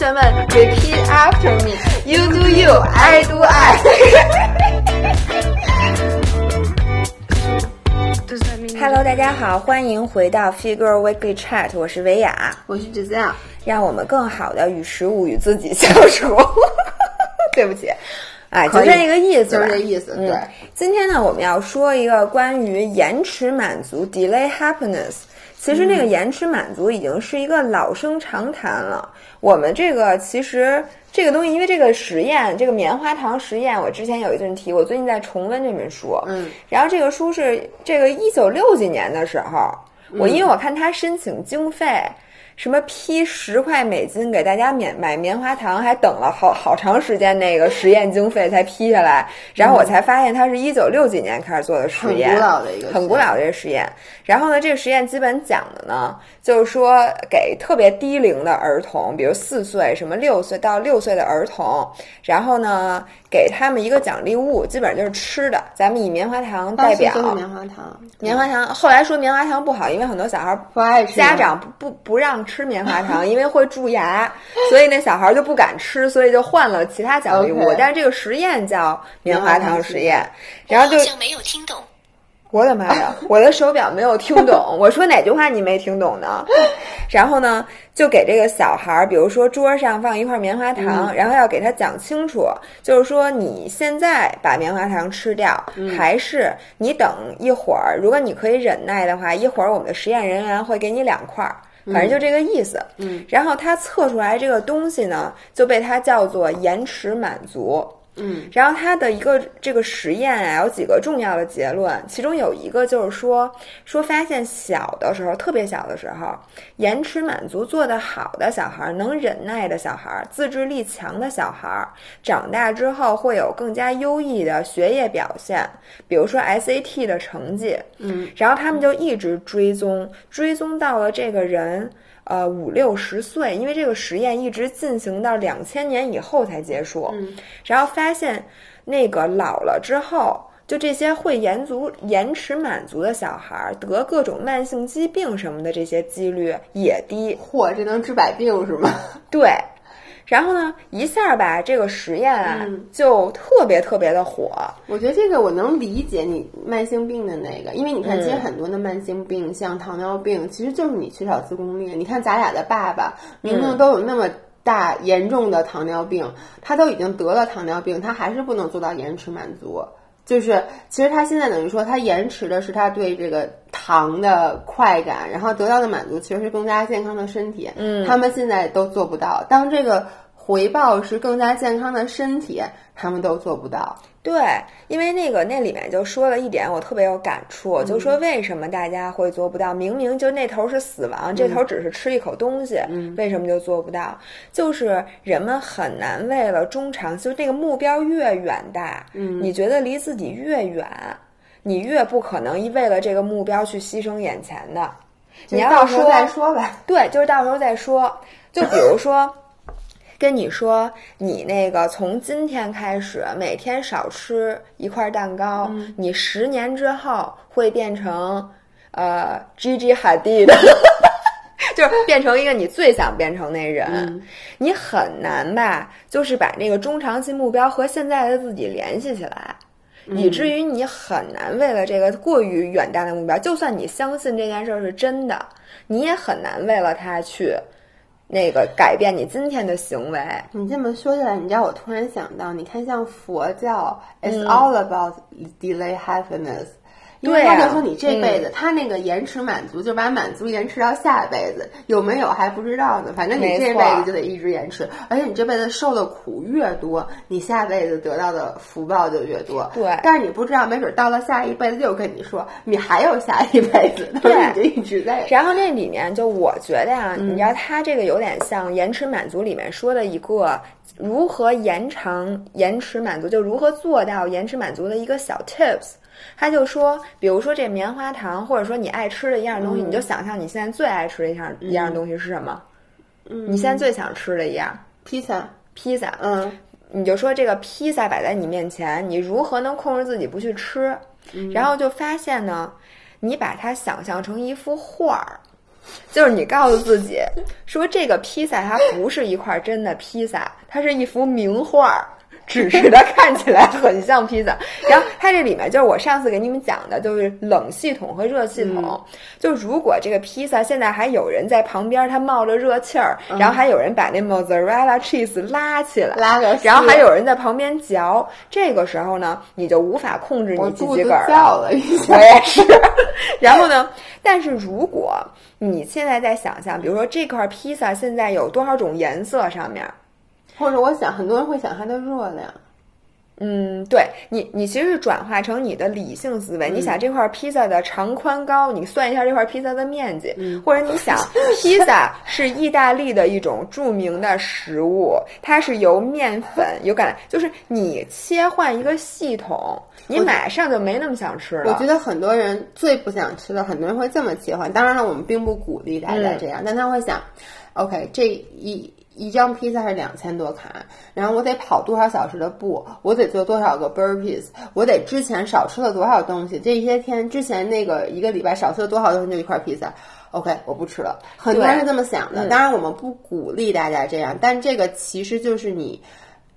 学们，repeat after me. You do you, I do I. Hello，大家好，欢迎回到 Figure Weekly Chat，我是维雅，我是 Giselle，让我们更好的与食物与自己相处。对不起，哎，就这个意思，就是这意思。对，今天呢，我们要说一个关于延迟满足 （delay happiness）。其实，那个延迟满足已经是一个老生常谈了。我们这个其实这个东西，因为这个实验，这个棉花糖实验，我之前有一阵提，我最近在重温这本书。嗯，然后这个书是这个一九六几年的时候，我因为我看他申请经费。什么批十块美金给大家免买棉花糖，还等了好好长时间，那个实验经费才批下来。然后我才发现，它是一九六几年开始做的实验，很古老的一个，很古老的一个实验。然后呢，这个实验基本讲的呢，就是说给特别低龄的儿童，比如四岁、什么六岁到六岁的儿童，然后呢，给他们一个奖励物，基本上就是吃的。咱们以棉花糖代表，棉花糖，棉花糖。后来说棉花糖不好，因为很多小孩不爱吃，家长不不不让。吃棉花糖，因为会蛀牙，所以那小孩就不敢吃，所以就换了其他奖励物。但是这个实验叫棉花糖实验，然后就没有听懂。我的妈呀！我的手表没有听懂，我说哪句话你没听懂呢？然后呢，就给这个小孩儿，比如说桌上放一块棉花糖，然后要给他讲清楚，就是说你现在把棉花糖吃掉，还是你等一会儿？如果你可以忍耐的话，一会儿我们的实验人员会给你两块儿。反正就这个意思，嗯，然后他测出来这个东西呢，就被他叫做延迟满足。嗯，然后他的一个这个实验啊，有几个重要的结论，其中有一个就是说，说发现小的时候，特别小的时候，延迟满足做得好的小孩，能忍耐的小孩，自制力强的小孩，长大之后会有更加优异的学业表现，比如说 SAT 的成绩，嗯，然后他们就一直追踪，追踪到了这个人。呃，五六十岁，因为这个实验一直进行到两千年以后才结束，嗯然后发现那个老了之后，就这些会延足延迟满足的小孩得各种慢性疾病什么的，这些几率也低。嚯，这能治百病是吗？对。然后呢，一下吧，这个实验啊就特别特别的火。我觉得这个我能理解你慢性病的那个，因为你看，其实很多的慢性病，像糖尿病，其实就是你缺少自控力。你看咱俩的爸爸，明明都有那么大严重的糖尿病，他都已经得了糖尿病，他还是不能做到延迟满足。就是其实他现在等于说，他延迟的是他对这个糖的快感，然后得到的满足其实是更加健康的身体。嗯，他们现在都做不到。当这个。回报是更加健康的身体，他们都做不到。对，因为那个那里面就说了一点，我特别有感触，就说为什么大家会做不到？明明就那头是死亡，这头只是吃一口东西，为什么就做不到？就是人们很难为了中长，就那个目标越远大，嗯，你觉得离自己越远，你越不可能为了这个目标去牺牲眼前的。你要说再说吧，对，就是到时候再说。就比如说。跟你说，你那个从今天开始每天少吃一块蛋糕，你十年之后会变成呃 Gigi Hadid，就是变成一个你最想变成那人。你很难吧？就是把那个中长期目标和现在的自己联系起来，以至于你很难为了这个过于远大的目标，就算你相信这件事是真的，你也很难为了他去。那个改变你今天的行为。你这么说起来，你知道我突然想到，你看像佛教，It's all about delay happiness。因为他就说你这辈子，他那个延迟满足，就把满足延迟到下辈子，有没有还不知道呢。反正你这辈子就得一直延迟，而且你这辈子受的苦越多，你下辈子得到的福报就越多。对，但是你不知道，没准到了下一辈子又跟你说，你还有下一辈子，对，你就一直在。然后那里面就我觉得呀，你知道他这个有点像延迟满足里面说的一个如何延长延迟满足，就如何做到延迟满足的一个小 tips。他就说，比如说这棉花糖，或者说你爱吃的一样东西，你就想象你现在最爱吃的一样一样东西是什么？嗯，你现在最想吃的一样披萨，披萨。嗯，你就说这个披萨摆在你面前，你如何能控制自己不去吃？然后就发现呢，你把它想象成一幅画儿。就是你告诉自己 说，这个披萨它不是一块真的披萨，它是一幅名画。只是它看起来很像披萨，然后它这里面就是我上次给你们讲的，就是冷系统和热系统。就如果这个披萨现在还有人在旁边，它冒着热气儿，然后还有人把那 mozzarella cheese 拉起来，拉个，然后还有人在旁边嚼，这个时候呢，你就无法控制你自己个儿了。我也是。然后呢，但是如果你现在在想象，比如说这块披萨现在有多少种颜色上面。或者我想，很多人会想它的热量。嗯，对你，你其实是转化成你的理性思维。你想这块披萨的长宽高，你算一下这块披萨的面积，或者你想，披萨是意大利的一种著名的食物，它是由面粉有感，就是你切换一个系统，你马上就没那么想吃了。我觉得很多人最不想吃的，很多人会这么切换。当然了，我们并不鼓励大家这样，但他会想，OK，这一。一张披萨是两千多卡，然后我得跑多少小时的步，我得做多少个 burpees，我得之前少吃了多少东西，这些天之前那个一个礼拜少吃了多少东西就一块披萨，OK，我不吃了。很多人是这么想的，当然我们不鼓励大家这样，但这个其实就是你，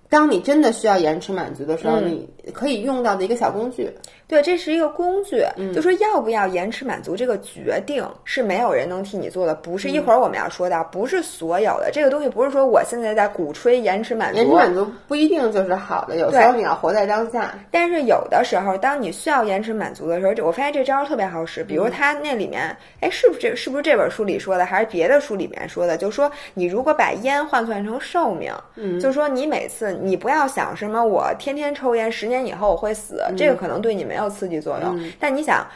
当你真的需要延迟满足的时候，你可以用到的一个小工具。对，这是一个工具，就说要不要延迟满足这个决定是没有人能替你做的，不是一会儿我们要说到，不是所有的这个东西，不是说我现在在鼓吹延迟满足，延迟满足不一定就是好的，有时候你要活在当下。但是有的时候，当你需要延迟满足的时候，我发现这招特别好使。比如他那里面，哎，是不是这是不是这本书里说的，还是别的书里面说的？就说你如果把烟换算成寿命，嗯，就说你每次你不要想什么，我天天抽烟，十年以后我会死，这个可能对你没有。刺激作用，但你想，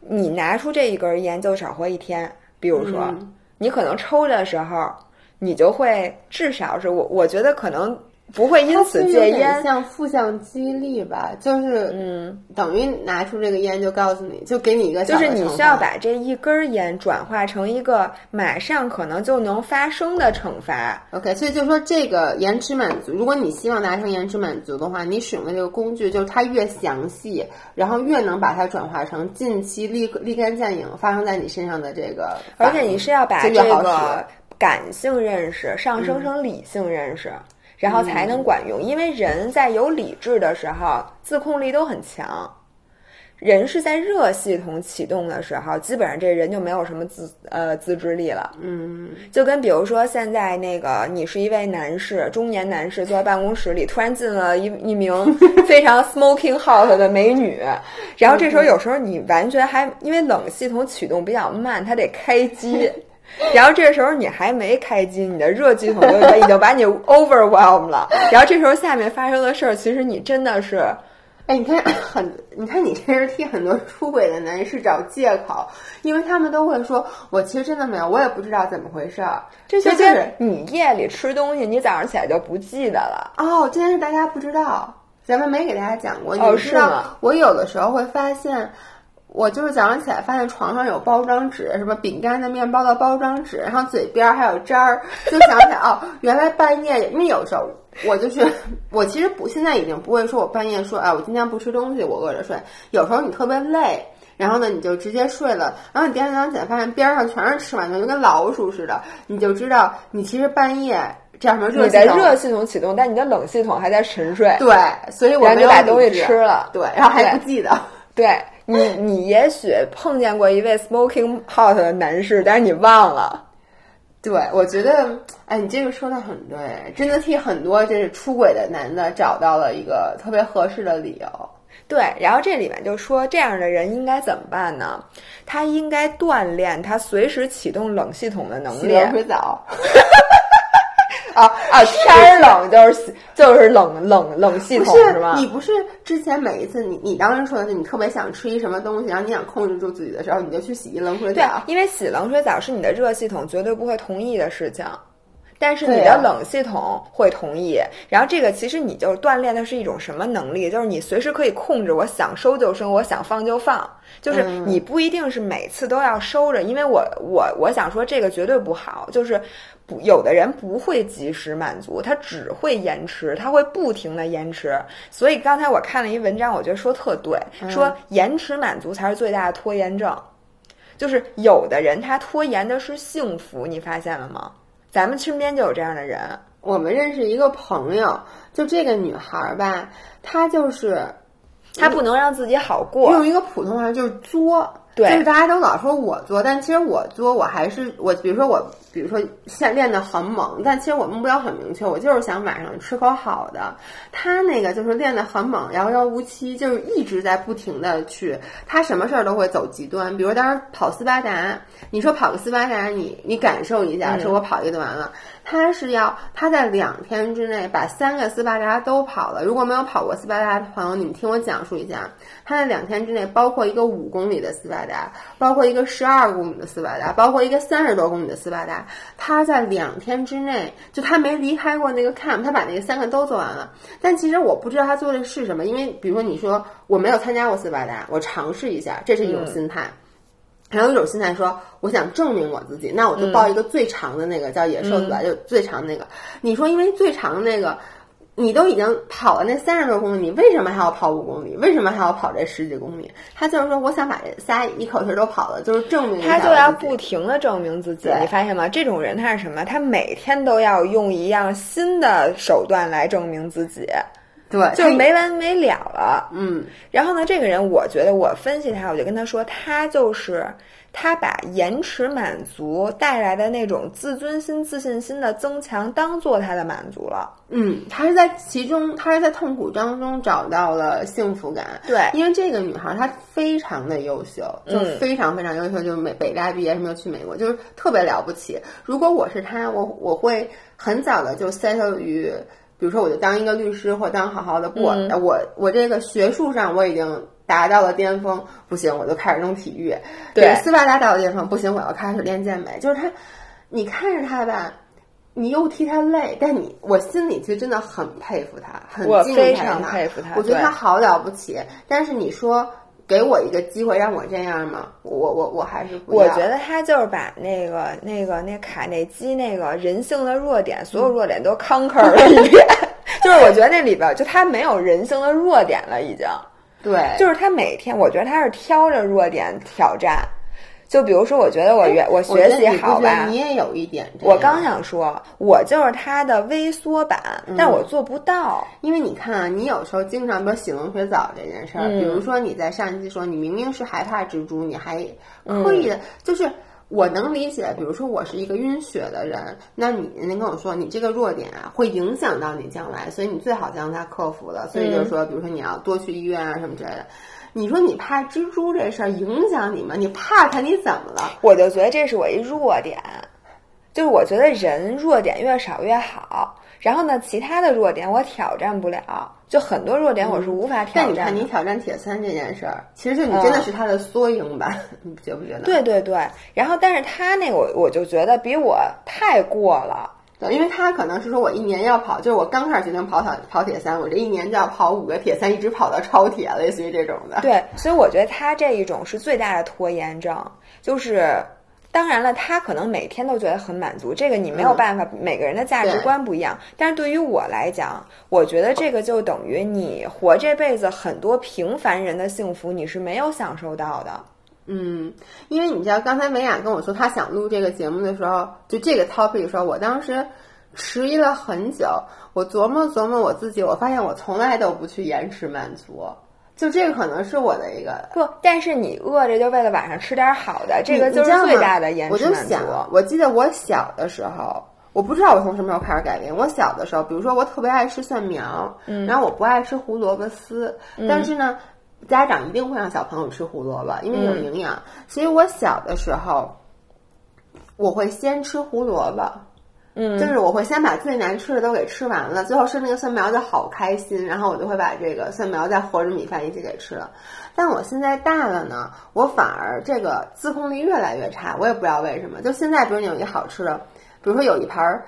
你拿出这一根烟就少活一天。比如说，你可能抽的时候，你就会至少是我，我觉得可能。不会因此戒烟，像负向激励吧，就是嗯，等于拿出这个烟就告诉你就给你一个，就是你需要把这一根烟转化成一个马上可能就能发生的惩罚。OK，所以就说这个延迟满足，如果你希望达成延迟满足的话，你使用的这个工具就是它越详细，然后越能把它转化成近期立立竿见影发生在你身上的这个，而且你是要把这个感性认识上升成理性认识。然后才能管用，因为人在有理智的时候，自控力都很强。人是在热系统启动的时候，基本上这人就没有什么自呃自制力了。嗯，就跟比如说现在那个，你是一位男士，中年男士，坐在办公室里，突然进了一一名 非常 smoking hot 的美女，然后这时候有时候你完全还因为冷系统启动比较慢，它得开机。然后这时候你还没开机，你的热系统就已经把你 overwhelm 了。然后这时候下面发生的事儿，其实你真的是，哎，你看很，你看你这是替很多出轨的男士找借口，因为他们都会说，我其实真的没有，我也不知道怎么回事儿。这就是你夜里吃东西，你早上起来就不记得了。哦，这件事大家不知道，咱们没给大家讲过。哦，是吗？我有的时候会发现。我就是早上起来发现床上有包装纸，什么饼干的、面包的包装纸，然后嘴边还有渣儿，就想起来哦，原来半夜，因为有时候我就是我其实不现在已经不会说我半夜说哎我今天不吃东西我饿着睡，有时候你特别累，然后呢你就直接睡了，然后你第二天早上起来发现边上全是吃完的，就跟老鼠似的，你就知道你其实半夜这样什么热系统，热系统启动，但你的冷系统还在沉睡，对，所以我没有把东西吃了，对，然后还不记得，对。你你也许碰见过一位 smoking hot 的男士，但是你忘了。对，我觉得，哎，你这个说的很对，真的替很多这是出轨的男的找到了一个特别合适的理由。对，然后这里面就说这样的人应该怎么办呢？他应该锻炼他随时启动冷系统的能力。洗水澡。啊啊！天冷就是就是冷冷冷系统是吗？你不是之前每一次你你当时说的是你特别想吃一什么东西，然后你想控制住自己的时候，你就去洗一冷水澡。对，因为洗冷水澡是你的热系统绝对不会同意的事情，但是你的冷系统会同意。然后这个其实你就锻炼的是一种什么能力？就是你随时可以控制，我想收就收，我想放就放。就是你不一定是每次都要收着，因为我我我想说这个绝对不好，就是。不，有的人不会及时满足，他只会延迟，他会不停的延迟。所以刚才我看了一文章，我觉得说特对，说延迟满足才是最大的拖延症。就是有的人他拖延的是幸福，你发现了吗？咱们身边就有这样的人。我们认识一个朋友，就这个女孩儿吧，她就是她不能让自己好过，用一个普通话就是作。对，就是大家都老说我作，但其实我作，我还是我，比如说我，比如说现练得很猛，但其实我目标很明确，我就是想晚上吃口好的。他那个就是练得很猛，遥遥无期，就是一直在不停的去，他什么事儿都会走极端。比如当时跑斯巴达，你说跑个斯巴达，你你感受一下，说我跑一个就完了。他是要他在两天之内把三个斯巴达都跑了。如果没有跑过斯巴达的朋友，你们听我讲述一下，他在两天之内，包括一个五公里的斯巴达，包括一个十二公里的斯巴达，包括一个三十多公里的斯巴达，他在两天之内，就他没离开过那个 camp，他把那个三个都做完了。但其实我不知道他做的是什么，因为比如说你说我没有参加过斯巴达，我尝试一下，这是一种心态。还有一种心态说，我想证明我自己，那我就报一个最长的那个叫野兽斯巴，就最长那个。你说，因为最长的那个，你都已经跑了那三十多公里，你为什么还要跑五公里？为什么还要跑这十几公里？他就是说，我想把这仨一口气都跑了，就是证明他就要不停的证明自己。你发现吗？这种人他是什么？他每天都要用一样新的手段来证明自己。对，就没完没了了。嗯，然后呢，这个人我觉得我分析他，我就跟他说，他就是他把延迟满足带来的那种自尊心、自信心的增强当做他的满足了。嗯，他是在其中，他是在痛苦当中找到了幸福感。对，因为这个女孩她非常的优秀，就非常非常优秀，就是美北大毕业，没有去美国，就是特别了不起。如果我是她，我我会很早的就 settle 于。比如说，我就当一个律师，或当好好的。不，我我这个学术上我已经达到了巅峰，不行，我就开始弄体育。对，斯巴达达到巅峰，不行，我要开始练健美。就是他，你看着他吧，你又替他累，但你我心里其实真的很佩服他，很敬佩他。佩服他，我觉得他好了不起。但是你说。给我一个机会让我这样吗？我我我还是我觉得他就是把那个那个那卡内基那个人性的弱点，所有弱点都 conquer 了一遍。就是我觉得那里边就他没有人性的弱点了，已经。对，就是他每天，我觉得他是挑着弱点挑战。就比如说，我觉得我原我学习好吧，你也有一点。我刚想说，我就是他的微缩版，但我做不到。因为你看啊，你有时候经常，比如洗冷水澡这件事儿，比如说你在上一期说你明明是害怕蜘蛛，你还刻意的，就是我能理解。比如说我是一个晕血的人，那你您跟我说，你这个弱点啊会影响到你将来，所以你最好将它克服了。所以就是说，比如说你要多去医院啊什么之类的。你说你怕蜘蛛这事儿影响你吗？你怕它，你怎么了？我就觉得这是我一弱点，就是我觉得人弱点越少越好。然后呢，其他的弱点我挑战不了，就很多弱点我是无法挑战。但你看，你挑战铁三这件事儿，其实就你真的是他的缩影吧，你觉不觉得？对对对。然后，但是他那个我我就觉得比我太过了。因为他可能是说，我一年要跑，就是我刚开始决定跑跑跑铁三，我这一年就要跑五个铁三，一直跑到超铁，类似于这种的。对，所以我觉得他这一种是最大的拖延症。就是当然了，他可能每天都觉得很满足，这个你没有办法，每个人的价值观不一样。但是对于我来讲，我觉得这个就等于你活这辈子很多平凡人的幸福，你是没有享受到的。嗯，因为你知道，刚才美雅跟我说她想录这个节目的时候，就这个 topic 的时候，我当时迟疑了很久。我琢磨琢磨我自己，我发现我从来都不去延迟满足，就这个可能是我的一个不。但是你饿着就为了晚上吃点好的，这个就是最大的延迟满足。我就想，我记得我小的时候，我不知道我从什么时候开始改变。我小的时候，比如说我特别爱吃蒜苗，嗯，然后我不爱吃胡萝卜丝，但是呢。家长一定会让小朋友吃胡萝卜，因为有营养。所以我小的时候，我会先吃胡萝卜，嗯，就是我会先把最难吃的都给吃完了，最后吃那个蒜苗就好开心，然后我就会把这个蒜苗再和着米饭一起给吃了。但我现在大了呢，我反而这个自控力越来越差，我也不知道为什么。就现在，比如你有一个好吃的，比如说有一盘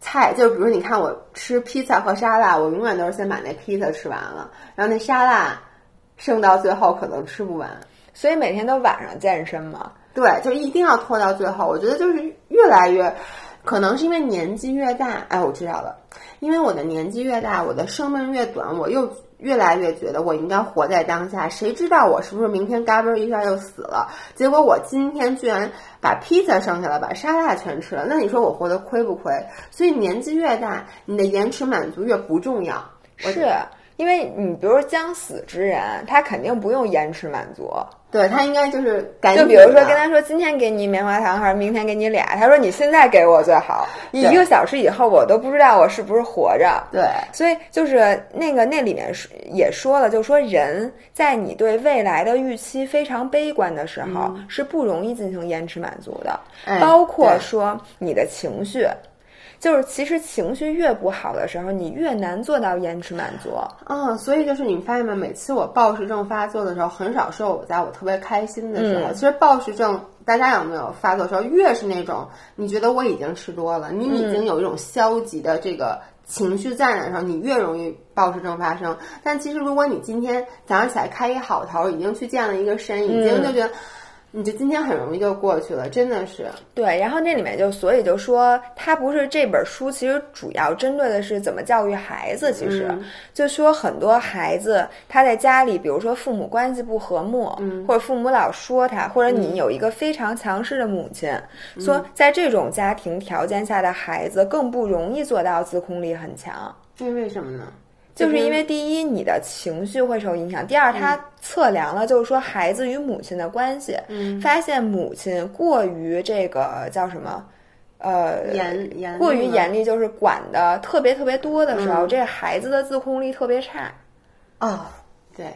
菜，就比如你看我吃披萨和沙拉，我永远都是先把那披萨吃完了，然后那沙拉。剩到最后可能吃不完，所以每天都晚上健身嘛。对，就一定要拖到最后。我觉得就是越来越，可能是因为年纪越大。哎，我知道了，因为我的年纪越大，我的生命越短，我又越来越觉得我应该活在当下。谁知道我是不是明天嘎嘣一下就死了？结果我今天居然把披萨剩下了，把沙拉全吃了。那你说我活得亏不亏？所以年纪越大，你的延迟满足越不重要。是因为你比如说将死之人，他肯定不用延迟满足。对他应该就是赶紧就比如说跟他说今天给你棉花糖，还是明天给你俩，他说你现在给我最好，一个小时以后我都不知道我是不是活着。对所以就是那个那里面说也说了，就说人在你对未来的预期非常悲观的时候，是不容易进行延迟满足的，哎包括说你的情绪。就是其实情绪越不好的时候，你越难做到延迟满足。嗯，所以就是你们发现吗？每次我暴食症发作的时候，很少是我在我特别开心的时候。嗯其实暴食症，大家有没有发作的时候，越是那种你觉得我已经吃多了，你已经有一种消极的这个情绪在的时候，你越容易暴食症发生。但其实如果你今天早上起来开一好头，已经去见了一个神，已经就觉得。你就今天很容易就过去了，真的是。对，然后那里面就所以就说，他不是这本书其实主要针对的是怎么教育孩子。其实、就说很多孩子他在家里，比如说父母关系不和睦，或者父母老说他，或者你有一个非常强势的母亲，说在这种家庭条件下的孩子更不容易做到自控力很强。这为什么呢？就是因为第一，你的情绪会受影响；第二，他测量了，就是说孩子与母亲的关系，发现母亲过于这个叫什么，呃，严严过于严厉，就是管的特别特别多的时候，这孩子的自控力特别差。哦，对。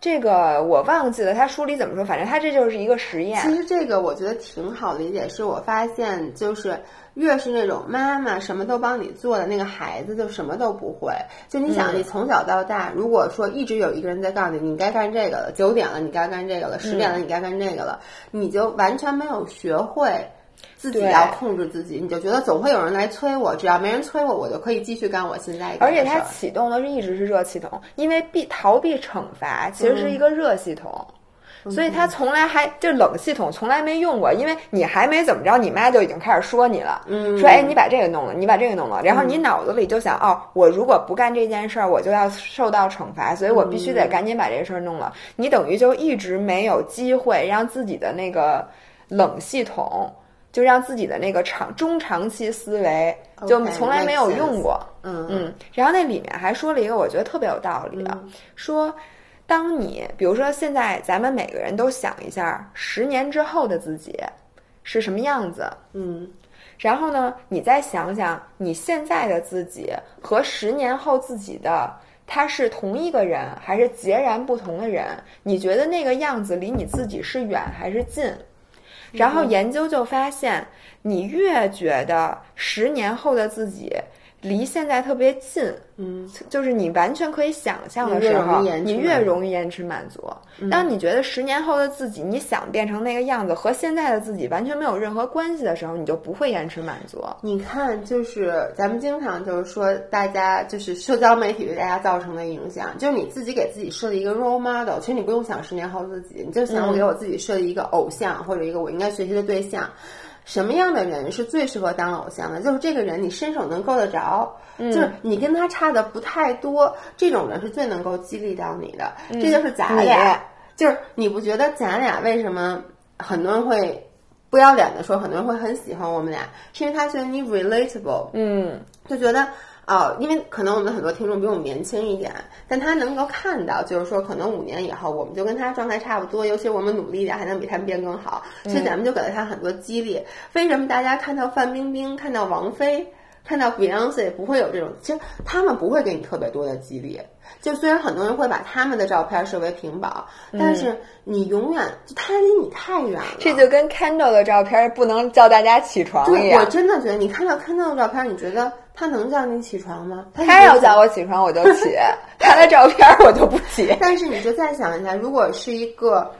这个我忘记了，他书里怎么说，反正他这就是一个实验。其实这个我觉得挺好理解，是我发现就是越是那种妈妈什么都帮你做的那个孩子，就什么都不会。就你想，嗯你从小到大，如果说一直有一个人在告诉你你该干这个了，九点了你该干这个了，十点了嗯你该干这个了，你就完全没有学会。自己要控制自己，你就觉得总会有人来催我，只要没人催我，我就可以继续干我现在而且它启动的是一直是热系统，因为避逃避惩罚其实是一个热系统。所以他从来还就冷系统从来没用过，因为你还没怎么着，你妈就已经开始说你了，嗯。说哎你把这个弄了，你把这个弄了，然后你脑子里就想哦，我如果不干这件事儿，我就要受到惩罚，所以我必须得赶紧把这事儿弄了。你等于就一直没有机会让自己的那个冷系统，就让自己的那个长中长期思维就从来没有用过。嗯。嗯，然后那里面还说了一个我觉得特别有道理的，说当你比如说现在咱们每个人都想一下，十年之后的自己是什么样子，嗯然后呢，你再想想你现在的自己和十年后自己的。他是同一个人还是截然不同的人？你觉得那个样子离你自己是远还是近？然后研究就发现，你越觉得十年后的自己离现在特别近，嗯，就是你完全可以想象的时候你越容易延迟满足。当你觉得十年后的自己，你想变成那个样子，和现在的自己完全没有任何关系的时候，你就不会延迟满足。你看，就是咱们经常就是说，大家就是社交媒体对大家造成的影响，就是你自己给自己设立一个 role model，其实你不用想十年后自己，你就想我给我自己设立一个偶像、或者一个我应该学习的对象。什么样的人是最适合当偶像的？就是这个人你伸手能够得着，就是你跟他差的不太多，这种人是最能够激励到你的。这就是咱俩，就是你不觉得咱俩为什么很多人会不要脸的说，很多人会很喜欢我们俩，是因为他觉得你 relatable，嗯，就觉得。哦，因为可能我们很多听众比我们年轻一点，但他能够看到，就是说，可能五年以后我们就跟他状态差不多，尤其我们努力一点，还能比他们变更好，所以咱们就给了他很多激励。为什么大家看到范冰冰、看到王菲、看到 Beyonce 不会有这种？其实他们不会给你特别多的激励。就虽然很多人会把他们的照片设为屏保，但是你永远就他离你太远了。这就跟 Kendall 的照片不能叫大家起床一对，我。真的觉得你看到 Kendall 的照片，你觉得他能叫你起床吗？他他要叫我起床，我就起；他的照片我就不起。但是你就再想一下，如果是一个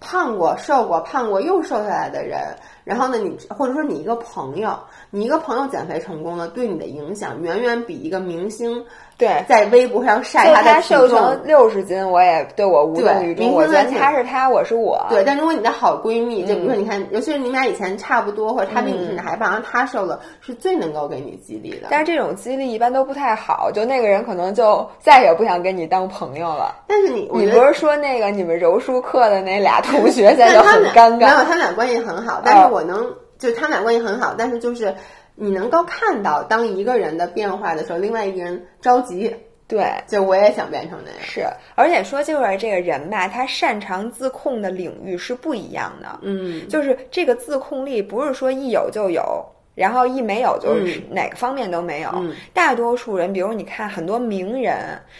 胖过、瘦过、胖过又瘦下来的人，然后呢，你或者说你一个朋友，你一个朋友减肥成功了，对你的影响远远比一个明星对在微博上晒他的瘦重成六十斤，我也对我无动于衷。我觉得明星的他是他，我是我。对，但如果你的好闺蜜，就比如嗯说你看，尤其是你们俩以前差不多，或者她比你甚至还胖，然后她瘦了，是最能够给你激励的。但是这种激励一般都不太好，就那个人可能就再也不想跟你当朋友了。但是你，你不是说那个你们柔术课的那俩同学 现在就很尴没有，尬？他们俩关系很好，但是我能，就是他们俩关系很好，但是就是你能够看到，当一个人的变化的时候，另外一个人着急，对，就我也想变成那样。是，而且说就是这个人吧，他擅长自控的领域是不一样的。嗯，就是这个自控力不是说一有就有，然后一没有就是哪个方面都没有。嗯大多数人，比如你看很多名人，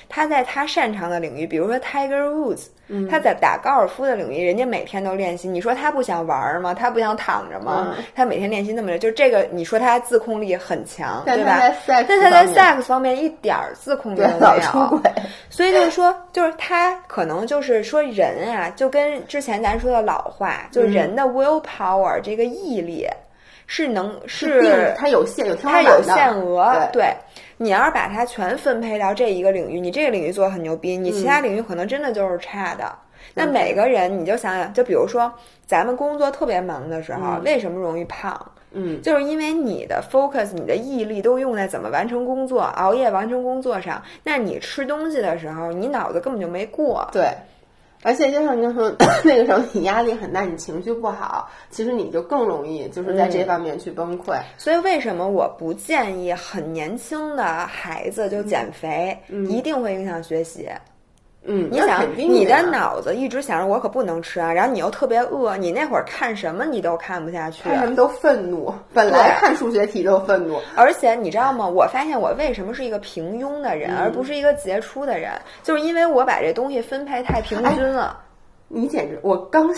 他在他擅长的领域，比如说 Tiger Woods，、他嗯在打高尔夫的领域，人家每天都练习。你说他不想玩儿吗？他不想躺着吗？嗯他每天练习那么久，就这个，你说他自控力很强，对吧但他在？sex 方面一点儿自控力都没有。所以就是说，就是他可能就是说人啊，就跟之前咱说的老话，就人的 willpower、这个毅力是能是它有限，有它有限额，对你要是把它全分配到这一个领域，你这个领域做的很牛逼，你其他领域可能真的就是差的。那嗯每个人，你就想想，就比如说咱们工作特别忙的时候，为什么容易胖？嗯，就是因为你的 focus、你的毅力都用在怎么完成工作、熬夜完成工作上，那你吃东西的时候，你脑子根本就没过。对。而且就像你刚说，那个时候你压力很大，你情绪不好，其实你就更容易就是在嗯这方面去崩溃。所以为什么我不建议很年轻的孩子就减肥？一定会影响学习。嗯，你想你的脑子一直想着我可不能吃啊，然后你又特别饿，你那会儿看什么你都看不下去。看什么都愤怒，本来看数学题都愤怒，而且你知道吗？我发现我为什么是一个平庸的人，而不是一个杰出的人，就是因为我把这东西分配太平均了。你简直，我刚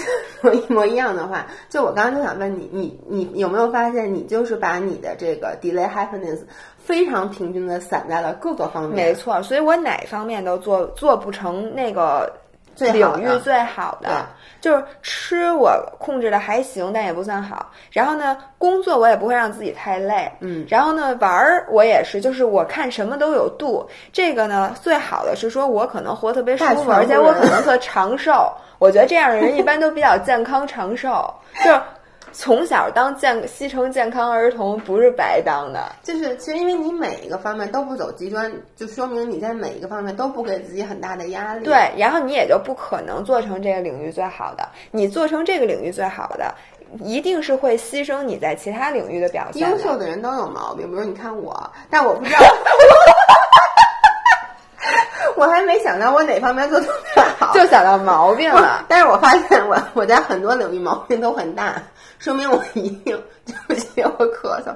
说一模一样的话，就我刚刚就想问你，你你有没有发现，你就是把你的这个 delay happiness 非常平均的散在了各个方面，没错，所以我哪方面都做做不成那个最领域最好的，就是吃我控制的还行，但也不算好。然后呢，工作我也不会让自己太累，嗯，然后呢，玩儿我也是，就是我看什么都有度。这个呢，最好的是说我可能活特别舒服，而且我可能特长寿。我觉得这样的人一般都比较健康长寿，就是从小当健西城健康儿童不是白当的。就是其实因为你每一个方面都不走极端，就说明你在每一个方面都不给自己很大的压力。对，然后你也就不可能做成这个领域最好的。你做成这个领域最好的，一定是会牺牲你在其他领域的表现优。秀的人都有毛病，比如你看我，但我不知道，我还没想到我哪方面做得特别好，就想到毛病了。但是我发现我我在很多领域毛病都很大，说明我一定对不起我咳嗽，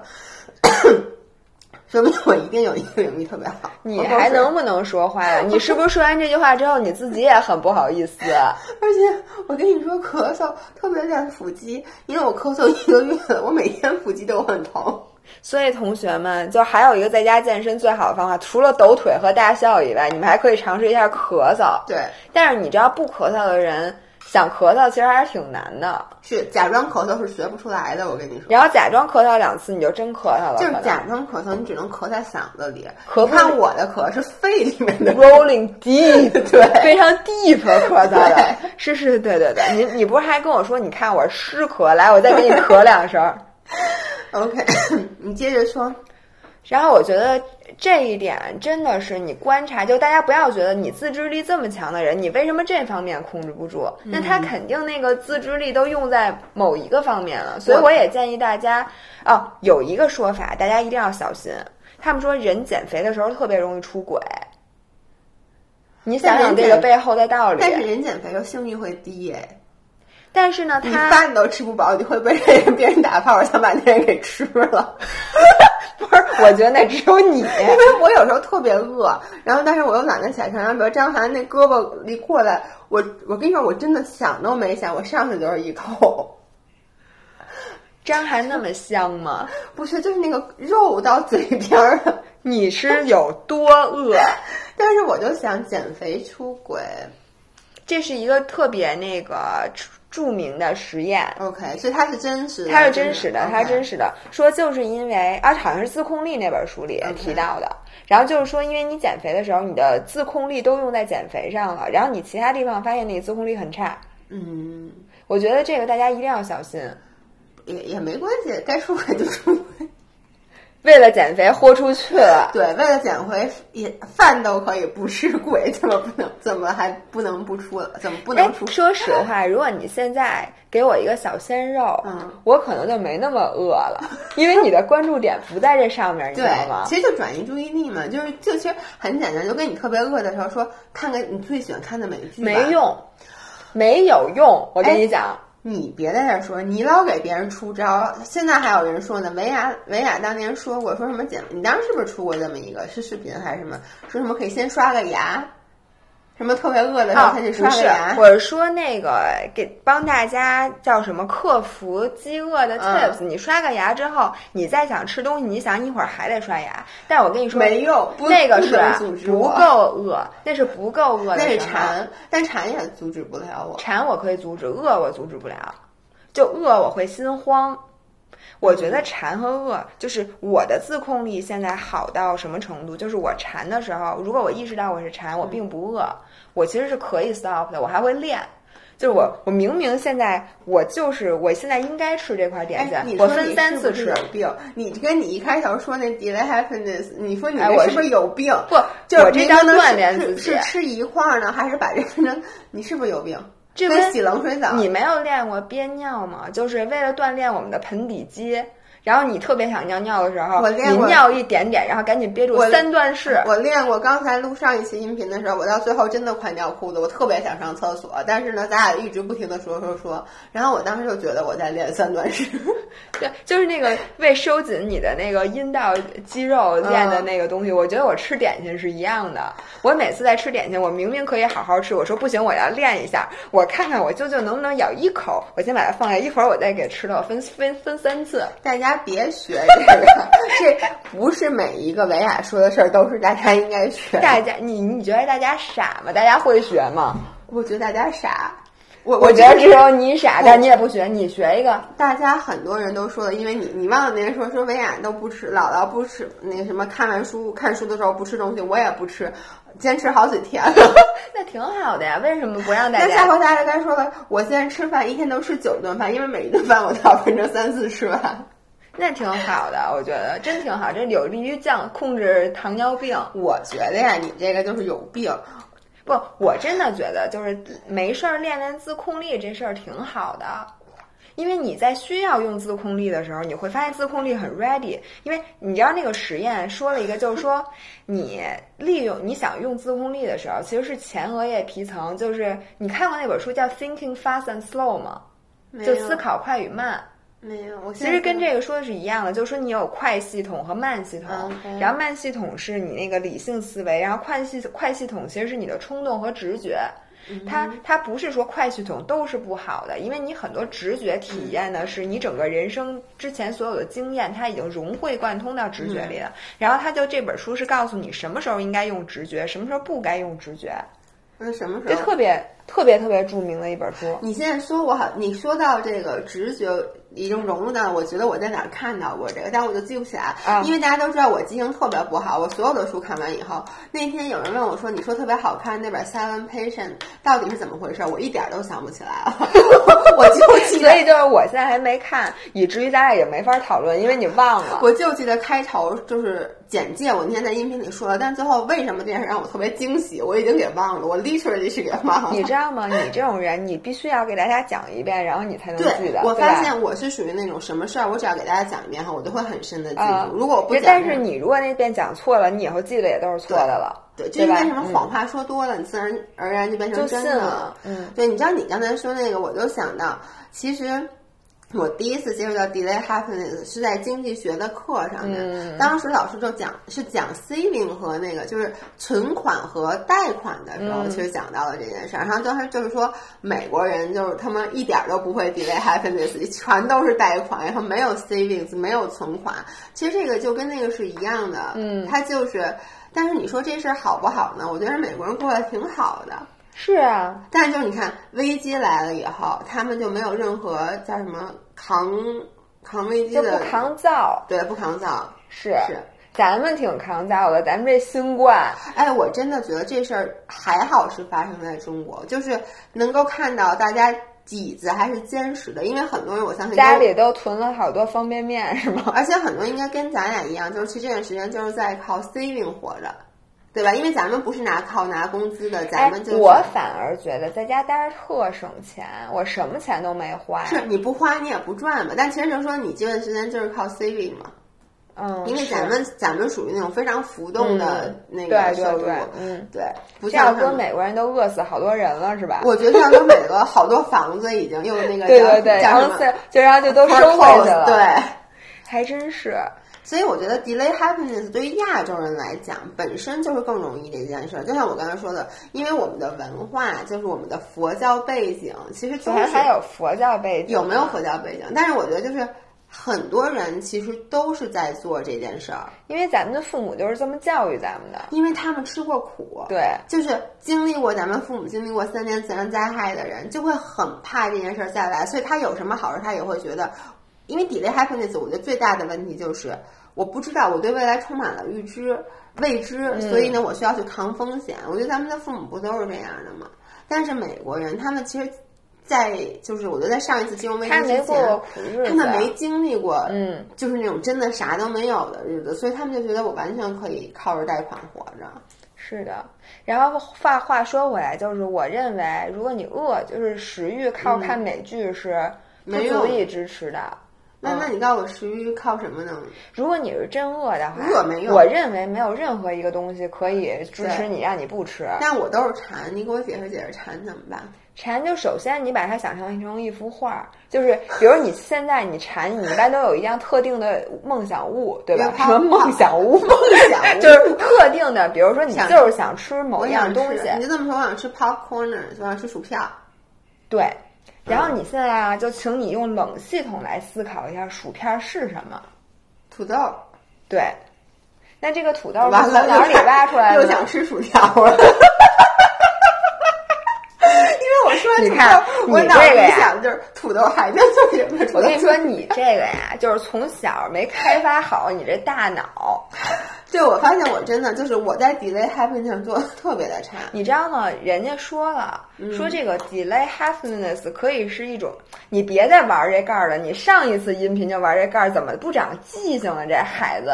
说明我一定有一个领域特别好。你还能不能说话呀？你是不是说完这句话之后，你自己也很不好意思？而且我跟你说，咳嗽特别练腹肌，因为我咳嗽一个月了，我每天腹肌都很疼。所以同学们，就还有一个在家健身最好的方法，除了抖腿和大笑以外，你们还可以尝试一下咳嗽。对，但是你知道，不咳嗽的人想咳嗽其实还是挺难的。是假装咳嗽是学不出来的，我跟你说。然后假装咳嗽两次，你就真咳嗽了。就是假装咳嗽，你只能咳在嗓子里。咳不看我的咳是肺里面的 rolling deep，对非常 deep 咳嗽的，是是，对对对，你你不是还跟我说，你看我是湿咳，来，我再给你咳两声。OK，你接着说。然后我觉得这一点真的是你观察，就大家不要觉得你自制力这么强的人，你为什么这方面控制不住？那他肯定那个自制力都用在某一个方面了。所以我也建议大家，哦，有一个说法，大家一定要小心。他们说人减肥的时候特别容易出轨。你想想这个背后的道理。但是人减肥时候性欲会低哎，但是呢，你他饭都吃不饱，你会被人别人打炮，想把那人给吃了。不是，我觉得那只有你。因为我有时候特别饿，然后但是我又懒得起来称，然后比如张涵那胳膊一过来，我我跟你说，我真的想都没想，我上去就是一口。张涵那么香吗？不是，就是那个肉到嘴边儿了。你是有多饿？但是我就想减肥出轨，这是一个特别那个著著名的实验。OK，所以它是真实的，它是真实的，它是真实。的。说就是因为，而且好像是自控力那本书里提到的。然后就是说，因为你减肥的时候，你的自控力都用在减肥上了，然后你其他地方发现你自控力很差。嗯，我觉得这个大家一定要小心。也也没关系，该出轨就出轨。为了减肥豁出去了，对，为了减肥，也饭都可以不吃，鬼怎么不能？怎么还不能不出了？怎么不能哎出？，说实话，如果你现在给我一个小鲜肉，嗯我可能就没那么饿了，因为你的关注点不在这上面，你知道吗，？其实就转移注意力嘛，就是就其实很简单，就跟你特别饿的时候说，看看你最喜欢看的美剧没。用，没有用。我跟哎你讲，你别在这儿说，你老给别人出招。现在还有人说呢，维亚维亚当年说过，说什么姐，你当时是不是出过这么一个是视频还是什么？说什么可以先刷个牙，什么特别饿的时候才，去刷个牙。，我是说那个给帮大家叫什么克服饥饿的嗯 tips、你刷个牙之后，你再想吃东西，你想一会儿还得刷牙。但我跟你说，没用，那个是不，够饿，那是不够饿的那是馋，但馋也阻止不了我。馋我可以阻止，饿我阻止不了。就饿我会心慌。我觉得馋和饿，就是我的自控力现在好到什么程度？就是我馋的时候，如果我意识到我是馋，我并不饿，我其实是可以 stop 的，我还会练。就是我，我明明现在我就是我现在应该吃这块点心我分三次吃。有病？你跟你一开头说那 delay happiness，你说你是不是有病？不，就是我这叫明明锻是是炼自己是。吃一块儿呢，还是把这分成？你是不是有病？这跟跟洗冷水澡，你没有练过憋尿吗？就是为了锻炼我们的盆底肌。然后你特别想尿尿的时候，我练过你尿一点点，然后赶紧憋住我三段式。我练过，刚才录上一期音频的时候，我到最后真的快尿裤子，我特别想上厕所，但是呢，咱俩一直不停的说说说，然后我当时就觉得我在练三段式，对，就是那个为收紧你的那个阴道肌肉练的那个东西。我觉得我吃点心是一样的。我每次在吃点心，我明明可以好好吃，我说不行，我要练一下，我看看我究竟能不能咬一口。我先把它放下，一会儿我再给吃了，我分分分三次。大家别学这个，这不是每一个维雅说的事儿都是大家应该学。大家，你你觉得大家傻吗？大家会学吗？我觉得大家傻，我我觉得只有你傻，但你也不学，你学一个。大家很多人都说了，因为你你忘了那天说说维雅都不吃，姥姥不吃那个什么，看完书看书的时候不吃东西，我也不吃，坚持好几天了。那挺好的呀，为什么不让大那下？回大家该说了，我现在吃饭一天都吃九顿饭，因为每一顿饭我都要分成三次吃完。那挺好的，我觉得真挺好，这有利于降控制糖尿病。我觉得呀，你这个就是有病。不，我真的觉得就是没事儿练练自控力这事儿挺好的，因为你在需要用自控力的时候，你会发现自控力很 ready。因为你知道那个实验说了一个，就是说你利用你想用自控力的时候，其实是前额叶皮层，就是你看过那本书叫《Thinking Fast and Slow》吗？就思考快与慢。没有，我其实跟这个说的是一样的，就是说你有快系统和慢系统然后慢系统是你那个理性思维，然后快系快系统其实是你的冲动和直觉。它它不是说快系统都是不好的，因为你很多直觉体验的是你整个人生之前所有的经验，它已经融会贯通到直觉里了。然后它就这本书是告诉你什么时候应该用直觉，什么时候不该用直觉，那什么时候？就特别特别特别著名的一本书。你现在说我好，你说到这个直觉已经融入到，我觉得我在哪儿看到过这个，但我就记不起来，啊因为大家都知道我记性特别不好，我所有的书看完以后，那天有人问我说，你说特别好看那本《Silent Patient》到底是怎么回事？我一点儿都想不起来了，我就记得。所以就是我现在还没看，以至于大家也没法讨论，因为你忘了。我就记得开头就是简介，我那天在音频里说了，但最后为什么这件事让我特别惊喜，我已经给忘了，我 literally 是给忘了。你知道吗？你这种人，你必须要给大家讲一遍，然后你才能记得。，我发现我是属于那种什么事儿，我只要给大家讲一遍哈，我都会很深的记住。啊，如果我不讲，但是你如果那遍讲错了，你以后记得也都是错的了。对，就对吧因为什么嗯谎话说多了，你自然而然就变成真的了嗯，对，你知道你刚才说那个，我就想到，其实。我第一次接触到 delay happiness 是在经济学的课上面，嗯当时老师就讲是讲 saving 和那个就是存款和贷款的时候，嗯其实讲到了这件事儿。然后当时就是说美国人就是他们一点儿都不会 delay happiness，全都是贷款，然后没有 savings，没有存款。其实这个就跟那个是一样的，嗯它就是。但是你说这事儿好不好呢？我觉得美国人过得挺好的。是啊，但是就是你看危机来了以后，他们就没有任何叫什么扛扛危机就的，不抗造，对，不抗造。是。是，咱们挺抗造的，咱们这新冠，哎，我真的觉得这事儿还好是发生在中国，就是能够看到大家底子还是坚实的，因为很多人我相信家里都囤了好多方便面，是吗？而且很多应该跟咱俩一样，就是其实这段时间就是在靠 saving 活着，对吧？因为咱们不是拿靠拿工资的，咱哎们就，是、我反而觉得在家待着特省钱，我什么钱都没花。是你不花你也不赚嘛。但其实就是说你这段时间就是靠 saving 嘛，嗯，因为咱们咱们属于那种非常浮动的嗯那个收入，对对，嗯，对，不像说。美国人都饿死好多人了，是吧？我觉得像跟美国好多房子已经又那个叫对对对，然后就然后就都收回去了，，对。还真是。所以我觉得 delay happiness 对于亚洲人来讲，本身就是更容易的一件事儿。就像我刚才说的，因为我们的文化，就是我们的佛教背景，其实都是咱还有佛教背景，有没有佛教背景？但是我觉得就是很多人其实都是在做这件事儿，因为咱们的父母就是这么教育咱们的。因为他们吃过苦。对，就是经历过咱们父母经历过三年自然灾害的人，就会很怕这件事儿再来，所以他有什么好事，他也会觉得，因为 delay happiness，我觉得最大的问题就是我不知道，我对未来充满了预知未知，所以呢，我需要去扛风险。我觉得咱们的父母不都是这样的吗？但是美国人他们其实，在就是我觉得在上一次金融危机之前，他们没经历过，嗯，就是那种真的啥都没有的日子，所以他们就觉得我完全可以靠着贷款活着。是的，然后话话说回来，就是我认为，如果你饿，就是食欲靠看美剧是不足以支持的。那那你告诉我食欲靠什么呢？如果你是真饿的话，饿没用我认为没有任何一个东西可以支持你让你不吃。但我都是馋，你给我解释解释馋怎么办？馋就首先你把它想象成一幅画，就是比如你现在你馋，你一般都有一样特定的梦想物，对吧？什么梦想物？梦想物 就是特定的，比如说你就是想吃某一样东西，你就这么说，我想吃 popcorn，我想吃薯片。对。然嗯后你现在啊，就请你用冷系统来思考一下薯片是什么。土豆，对，那这个土豆是从哪里挖出来的？又想吃薯条了。你看，我脑子里想的就是土豆还能做什么？我跟你说，你这个呀，就是从小没开发好你这大脑。对，我发现我真的就是我在 delay happiness 上做的特别的差。你知道吗？人家说了，嗯说这个 delay happiness 可以是一种，你别再玩这盖儿了。你上一次音频就玩这盖儿，怎么不长记性了？这孩子，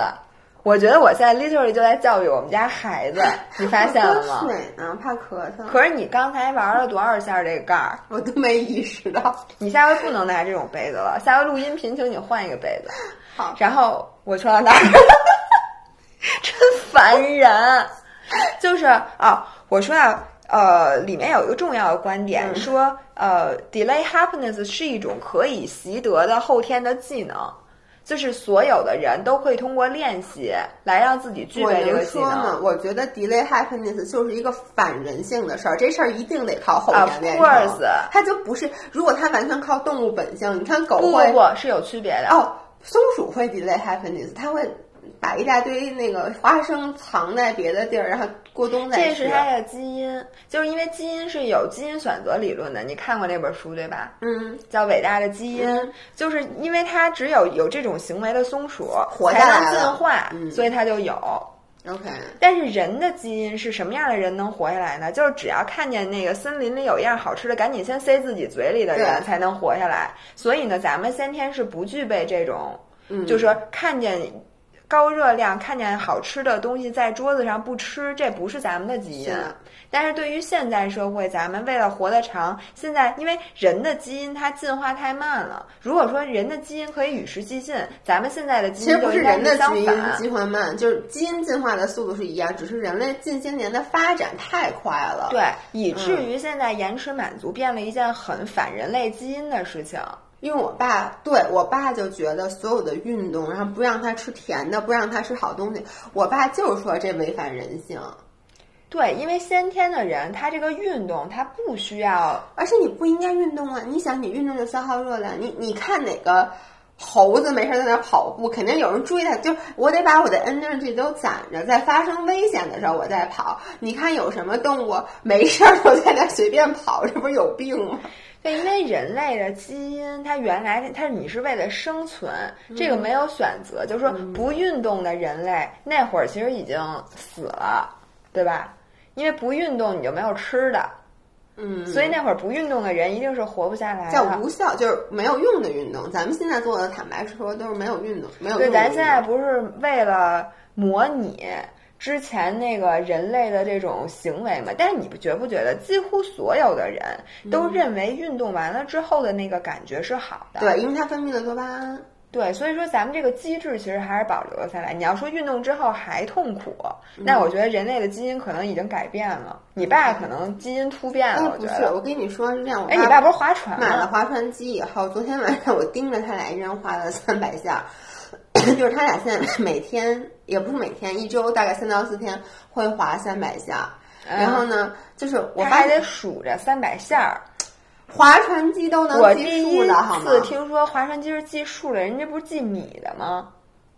我觉得我现在 literally 就在教育我们家孩子，你发现了吗喝？水呢，怕咳嗽。可是你刚才玩了多少下这个盖儿？我都没意识到。你下回不能拿这种杯子了，下回录音频，请你换一个杯子。好，然后我说到哪儿？真烦人。就是啊，我说啊，呃，里面有一个重要的观点，嗯说呃，delay happiness 是一种可以习得的后天的技能，就是所有的人都可以通过练习来让自己具备这个技能。？我觉得 delay happiness 就是一个反人性的事儿，这事儿一定得靠后天练 course。它就不是，如果它完全靠动物本性，你看狗不会不不，是有区别的。哦，松鼠会 delay happiness，它会把一大堆那个花生藏在别的地儿，然后过冬再吃这是。它的基因，就是因为基因是有基因选择理论的。你看过那本书对吧？嗯，叫《伟大的基因》，嗯就是因为它只有有这种行为的松鼠活下来了进化，嗯所以它就有。OK，但是人的基因是什么样的人能活下来呢？就是只要看见那个森林里有一样好吃的，赶紧先塞自己嘴里的人才能活下来。所以呢，咱们先天是不具备这种，嗯就是说看见高热量、看见好吃的东西在桌子上不吃，这不是咱们的基因是。但是对于现在社会，咱们为了活得长，现在因为人的基因它进化太慢了。如果说人的基因可以与时俱进，咱们现在的基其实不是人的基因。进化慢，就是基因进化的速度是一样，只是人类近些年的发展太快了。对，以至于现在延迟满足变了一件很反人类基因的事情。因为我爸对我爸就觉得所有的运动，然后不让他吃甜的，不让他吃好东西，我爸就是说这违反人性。对，因为先天的人，他这个运动他不需要，而且你不应该运动啊！你想，你运动就消耗热量，你你看哪个猴子没事在那跑步，肯定有人追他，就我得把我的 energy 都攒着，在发生危险的时候我再跑。你看有什么动物没事儿都在那随便跑，这不是有病吗？对，因为人类的基因，它原来它你是为了生存，这个没有选择，就是说不运动的人类那会儿其实已经死了，对吧？因为不运动你就没有吃的。嗯，所以那会儿不运动的人一定是活不下来的，叫无效，就是没有用的运动。咱们现在做的，坦白说都是没有运动，没有。对，咱现在不是为了模拟之前那个人类的这种行为嘛？但是你不觉不觉得，几乎所有的人都认为运动完了之后的那个感觉是好的？对，因为它分泌了多巴胺。对，所以说咱们这个机制其实还是保留了下来。你要说运动之后还痛苦，那我觉得人类的基因可能已经改变了。你爸可能基因突变了，我觉得。不是，我跟你说是这样。哎，你爸不是划船买了划船机以后，昨天晚上我盯着他俩一人划了三百下，就是他俩现在每天也不是每天，一周大概三到四天会划三百下。然后呢，就是我还得数着三百下儿。划船机都能计数的，好吗？我第一次听说划船机是计数的，人家不是计米的吗？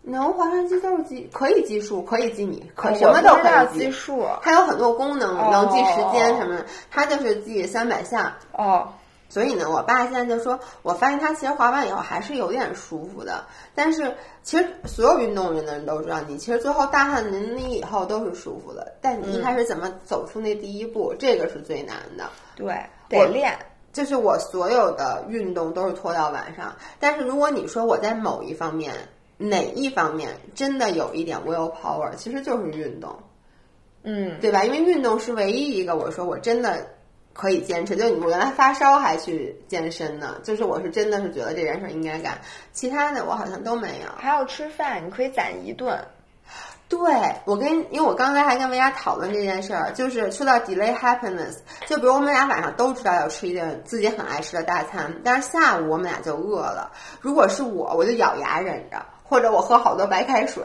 能，划船机都是计，可以计数，可以计米，可什么都可以计数。它有很多功能，能计时间什么的。它就是计三百下。哦。所以呢，我爸现在就说，我发现他其实滑完以后还是有点舒服的。但是其实所有运动员的人都知道，你其实最后大汗淋漓以后都是舒服的。但你一开始怎么走出那第一步，这个是最难的。对，得练。就是我所有的运动都是拖到晚上，但是如果你说我在某一方面哪一方面真的有一点 will power，其实就是运动，嗯，对吧？因为运动是唯一一个我说我真的可以坚持。就我原来发烧还去健身呢，就是我是真的是觉得这件事应该干，其他的我好像都没有。还有吃饭，你可以攒一顿。对我跟，因为我刚才还跟维亚讨论这件事儿，就是说到 delay happiness，就比如我们俩晚上都知道要吃一顿自己很爱吃的大餐，但是下午我们俩就饿了。如果是我，我就咬牙忍着，或者我喝好多白开水。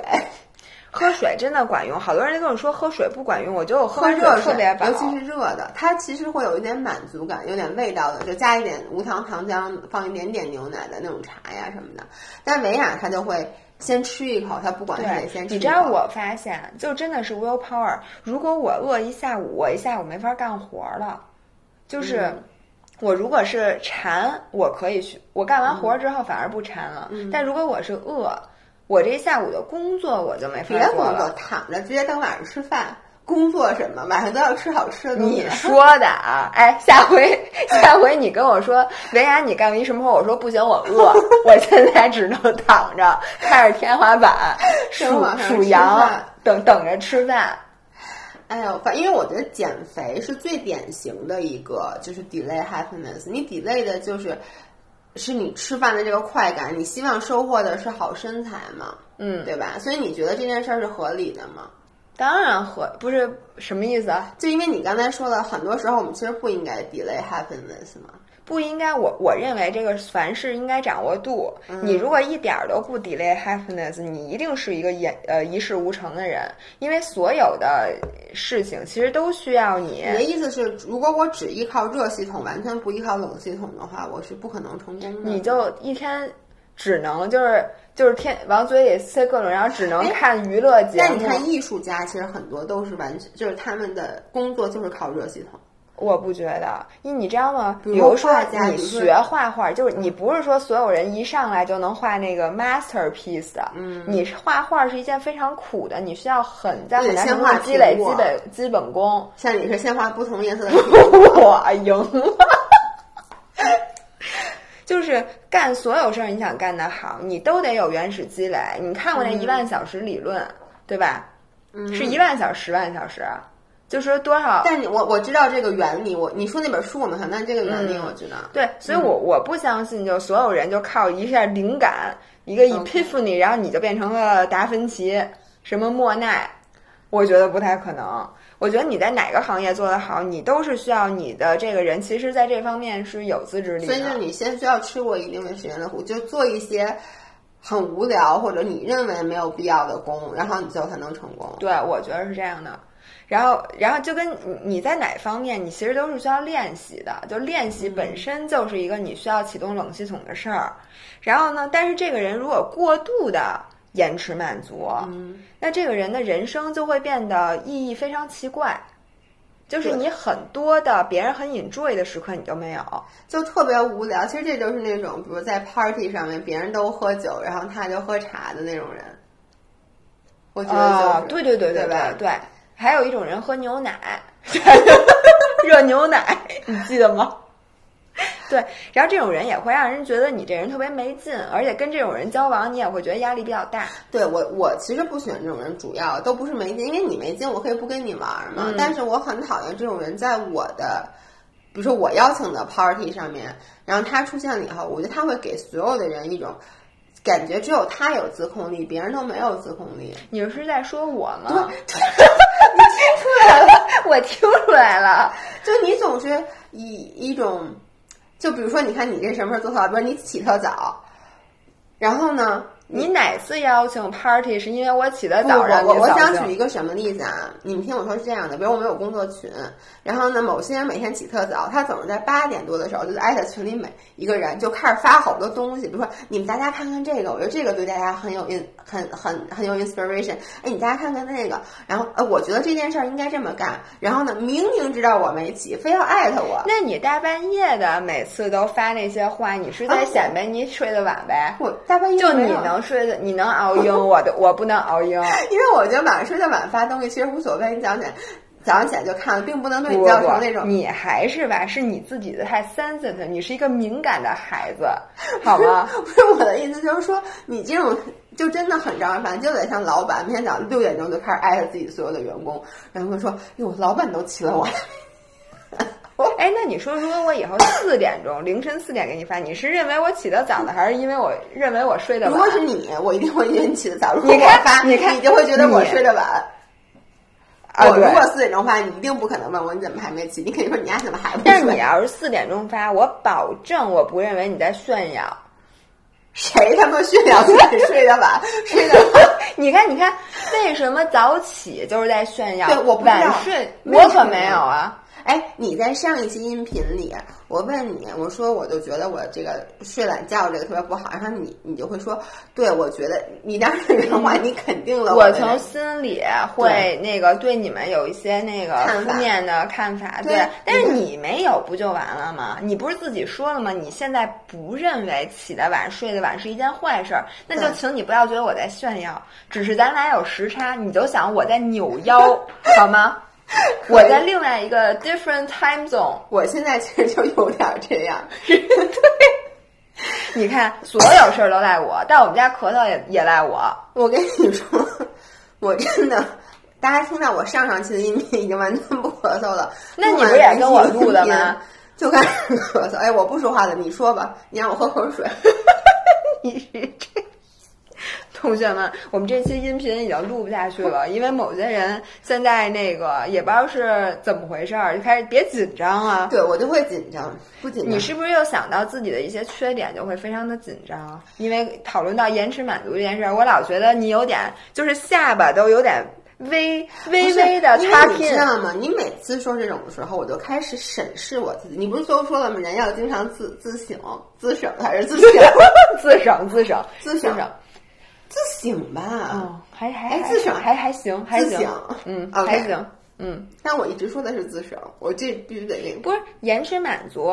喝水真的管用，好多人都跟我说喝水不管用，我觉得我喝热水特别尤其是热的，它其实会有一点满足感，有点味道的，就加一点无糖糖浆，放一点点牛奶的那种茶呀什么的。但维雅它就会。先吃一口，他不管他得先吃。你知道我发现，就真的是 will power。如果我饿一下午，我一下午没法干活了。就是我如果是馋，我可以去。我干完活之后反而不馋了。但如果我是饿，我这下午的工作我就没法做。别工作，躺着直接等晚上吃饭。工作什么？晚上都要吃好吃的东西。你 说的啊？哎，下回下回你跟我说，维亚，你干一什么活？我说不行，我饿，我现在只能躺着看着天花板数数羊，等等着吃饭。哎呦，反因为我觉得减肥是最典型的一个，就是 delay happiness。你 delay 的就是是你吃饭的这个快感，你希望收获的是好身材嘛？嗯，对吧？所以你觉得这件事儿是合理的吗？当然合，不是什么意思啊？就因为你刚才说的，很多时候我们其实不应该 delay happiness 吗？不应该，我我认为这个凡事应该掌握度。你如果一点儿都不 delay happiness，你一定是一个一呃一事无成的人。因为所有的事情其实都需要你。你的意思是，如果我只依靠热系统，完全不依靠冷系统的话，我是不可能成功的。你就一天只能就是。就是天往嘴里塞各种，然后只能看娱乐节目。但你看艺术家，其实很多都是完全就是他们的工作就是靠热系统。我不觉得，因为你知道吗？比如说你学画画，就是你不是说所有人一上来就能画那个 masterpiece。嗯，你画画是一件非常苦的，你需要很在很长时间积累基本基本功。像你是先画不同颜色的，我赢了。就是干所有事儿，你想干得好，你都得有原始积累。你看过那一万小时理论，对吧？是一万小时、十万小时，就说多少？但你我我知道这个原理，我你说那本书我没看，但这个原理我知道。对，所以我我不相信，就所有人就靠一下灵感，一个 epiphany，然后你就变成了达芬奇，什么莫奈，我觉得不太可能。我觉得你在哪个行业做得好，你都是需要你的这个人，其实在这方面是有自制力的。所以，就你先需要吃过一定的时间的苦，就做一些很无聊或者你认为没有必要的工，然后你最后才能成功。对，我觉得是这样的。然后，然后就跟你你在哪方面，你其实都是需要练习的。就练习本身就是一个你需要启动冷系统的事儿。然后呢，但是这个人如果过度的延迟满足，那这个人的人生就会变得意义非常奇怪。就是你很多的别人很 enjoy 的时刻你都没有，就特别无聊。其实这就是那种，比如在 party 上面，别人都喝酒，然后他就喝茶的那种人。我觉得就是，对对对对对对。还有一种人喝牛奶，热牛奶，你记得吗？对，然后这种人也会让人觉得你这人特别没劲，而且跟这种人交往，你也会觉得压力比较大。对我，我其实不喜欢这种人，主要都不是没劲，因为你没劲，我可以不跟你玩嘛。但是我很讨厌这种人在我的，比如说我邀请的 party 上面，然后他出现了以后，我觉得他会给所有的人一种感觉，只有他有自控力，别人都没有自控力。你是在说我吗？对，你听出来了，我听出来了，就你总是以一种。就比如说，你看你这什么时候做特好？比如你起特早，然后呢？你哪次邀请 party 是因为我起得早？我我想举一个什么例子啊？你们听我说是这样的，比如我们有工作群，然后呢，某些人每天起特早，他总是在八点多的时候就艾特群里每一个人，就开始发好多东西，比如说你们大家看看这个，我觉得这个对大家很有 in 很很很有 inspiration。哎，你大家看看那个，然后呃，我觉得这件事儿应该这么干。然后呢，明明知道我没起，非要艾特我。那你大半夜的每次都发那些话，你是在显摆你睡得晚呗？我大半夜就你能。睡的你能熬鹰，我的我不能熬鹰，因为我觉得晚上睡得晚发东西其实无所谓，你早上起来早上起来就看了，并不能对你造成那种。你还是吧，是你自己的太 sensitive，你是一个敏感的孩子，好吗？不是我的意思，就是说你这种就真的很招人烦，就得像老板，每天早上六点钟就开始艾特自己所有的员工，然后说：“哟，老板都起了我。” 哎，那你说，如果我以后四点钟凌晨四点给你发，你是认为我起得早呢，还是因为我认为我睡得晚？如果是你，我一定会觉得你起得早。你看，你看，你就会觉得我睡得晚。啊，我如果四点钟发，你一定不可能问我你怎么还没起，你肯定说你丫怎么还不睡？但是你要是四点钟发，我保证我不认为你在炫耀。谁他妈炫耀自己睡得晚？睡得晚？你看，你看，为什么早起就是在炫耀？对，我晚睡，我可没有啊。哎，你在上一期音频里，我问你，我说我就觉得我这个睡懒觉这个特别不好，然后你你就会说，对我觉得你当时原话你肯定了，我从心里会那个对你们有一些那个负面的看法，对，但是你没有不就完了吗？你不是自己说了吗？你现在不认为起得晚睡得晚是一件坏事儿，那就请你不要觉得我在炫耀，只是咱俩有时差，你就想我在扭腰 好吗？我在另外一个 different time zone，我现在其实就有点这样。对，你看，所有事儿都赖我，但我们家咳嗽也也赖我。我跟你说，我真的，大家听到我上上期的音频已经完全不咳嗽了。那你不也跟我录的吗？就开始咳嗽。哎，我不说话了，你说吧。你让我喝口水。你是这。同学们，我们这期音频已经录不下去了，因为某些人现在那个也不知道是怎么回事儿，就开始别紧张啊。对我就会紧张，不紧张。你是不是又想到自己的一些缺点，就会非常的紧张？因为讨论到延迟满足这件事儿，我老觉得你有点就是下巴都有点微微微的擦你知道吗？你每次说这种的时候，我就开始审视我自己。你不是都说了吗？人要经常自自省、自省还是 自省？自省、自省、自省。自省吧，哦，还还自省还还行，还行，嗯，还行，嗯。但我一直说的是自省，我这必须得那个。不是延迟满足，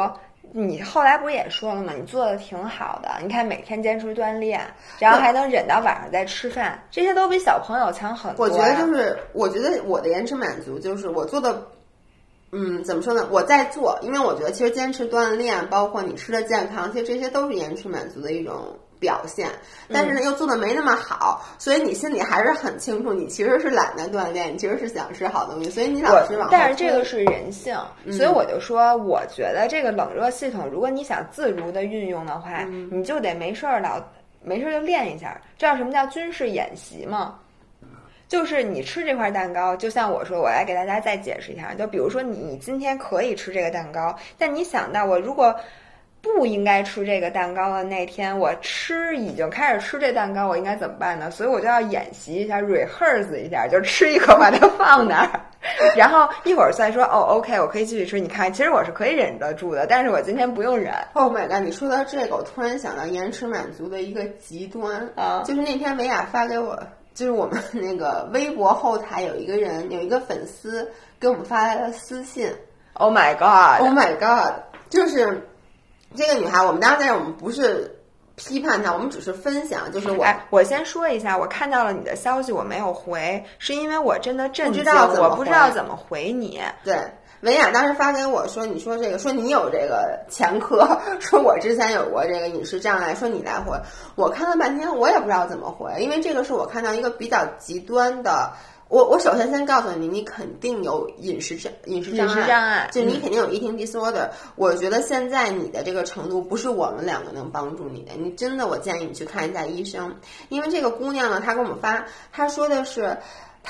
你后来不是也说了吗？你做的挺好的，你看每天坚持锻炼，然后还能忍到晚上再吃饭，这些都比小朋友强很多。我觉得就是，我觉得我的延迟满足就是我做的，嗯，怎么说呢？我在做，因为我觉得其实坚持锻炼，包括你吃的健康，其实这些都是延迟满足的一种。表现，但是呢，又做的没那么好，所以你心里还是很清楚，你其实是懒得锻炼，你其实是想吃好东西，所以你老是往。但是这个是人性，所以我就说，我觉得这个冷热系统，如果你想自如的运用的话，你就得没事儿老没事儿就练一下。知道什么叫军事演习吗？就是你吃这块蛋糕，就像我说，我来给大家再解释一下，就比如说你你今天可以吃这个蛋糕，但你想到我如果。不应该吃这个蛋糕的那天，我吃已经开始吃这蛋糕，我应该怎么办呢？所以我就要演习一下，rehearse 一下，就吃一口把它放那儿。然后一会儿再说哦，OK，我可以继续吃。你看，其实我是可以忍得住的，但是我今天不用忍。Oh my god！你说到这个，我突然想到延迟满足的一个极端啊就是那天维亚发给我，就是我们那个微博后台有一个人有一个粉丝给我们发来了私信 Oh my god！，Oh my god！就是这个女孩，我们当然我们不是批判她，我们只是分享，就是我哎，我先说一下，我看到了你的消息，我没有回，是因为我真的震惊，不知道怎么我不知道回怎么回你。对，文雅当时发给我说：“你说这个，说你有这个前科，说我之前有过这个饮食障碍，说你来回。”我看了半天，我也不知道怎么回，因为这个是我看到一个比较极端的。我我首先先告诉你，你肯定有饮食障饮食障碍，饮食障碍就你嗯肯定有 eating disorder。我觉得现在你的这个程度不是我们两个能帮助你的，你真的我建议你去看一下医生，因为这个姑娘呢，她给我们发，她说的是。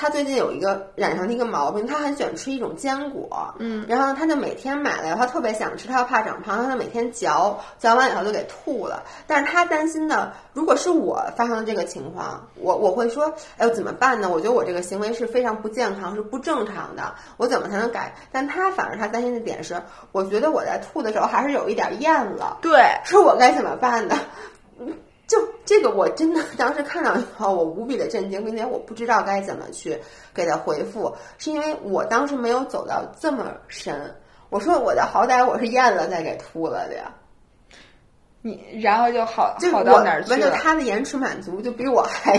她最近有一个染上了一个毛病，他很喜欢吃一种坚果，嗯，然后他就每天买了，他特别想吃，他又怕长胖，他就每天嚼，嚼完以后就给吐了。但是他担心的，如果是我发生了这个情况，我我会说，哎呦怎么办呢？我觉得我这个行为是非常不健康，是不正常的，我怎么才能改？但他反而他担心的点是，我觉得我在吐的时候还是有一点厌了，对，是我该怎么办呢？就这个，我真的当时看到以后，我无比的震惊，并且我不知道该怎么去给他回复，是因为我当时没有走到这么深。我说我的好歹我是咽了再给吐了的呀，你然后就好就好到哪儿去完就？他的延迟满足就比我还，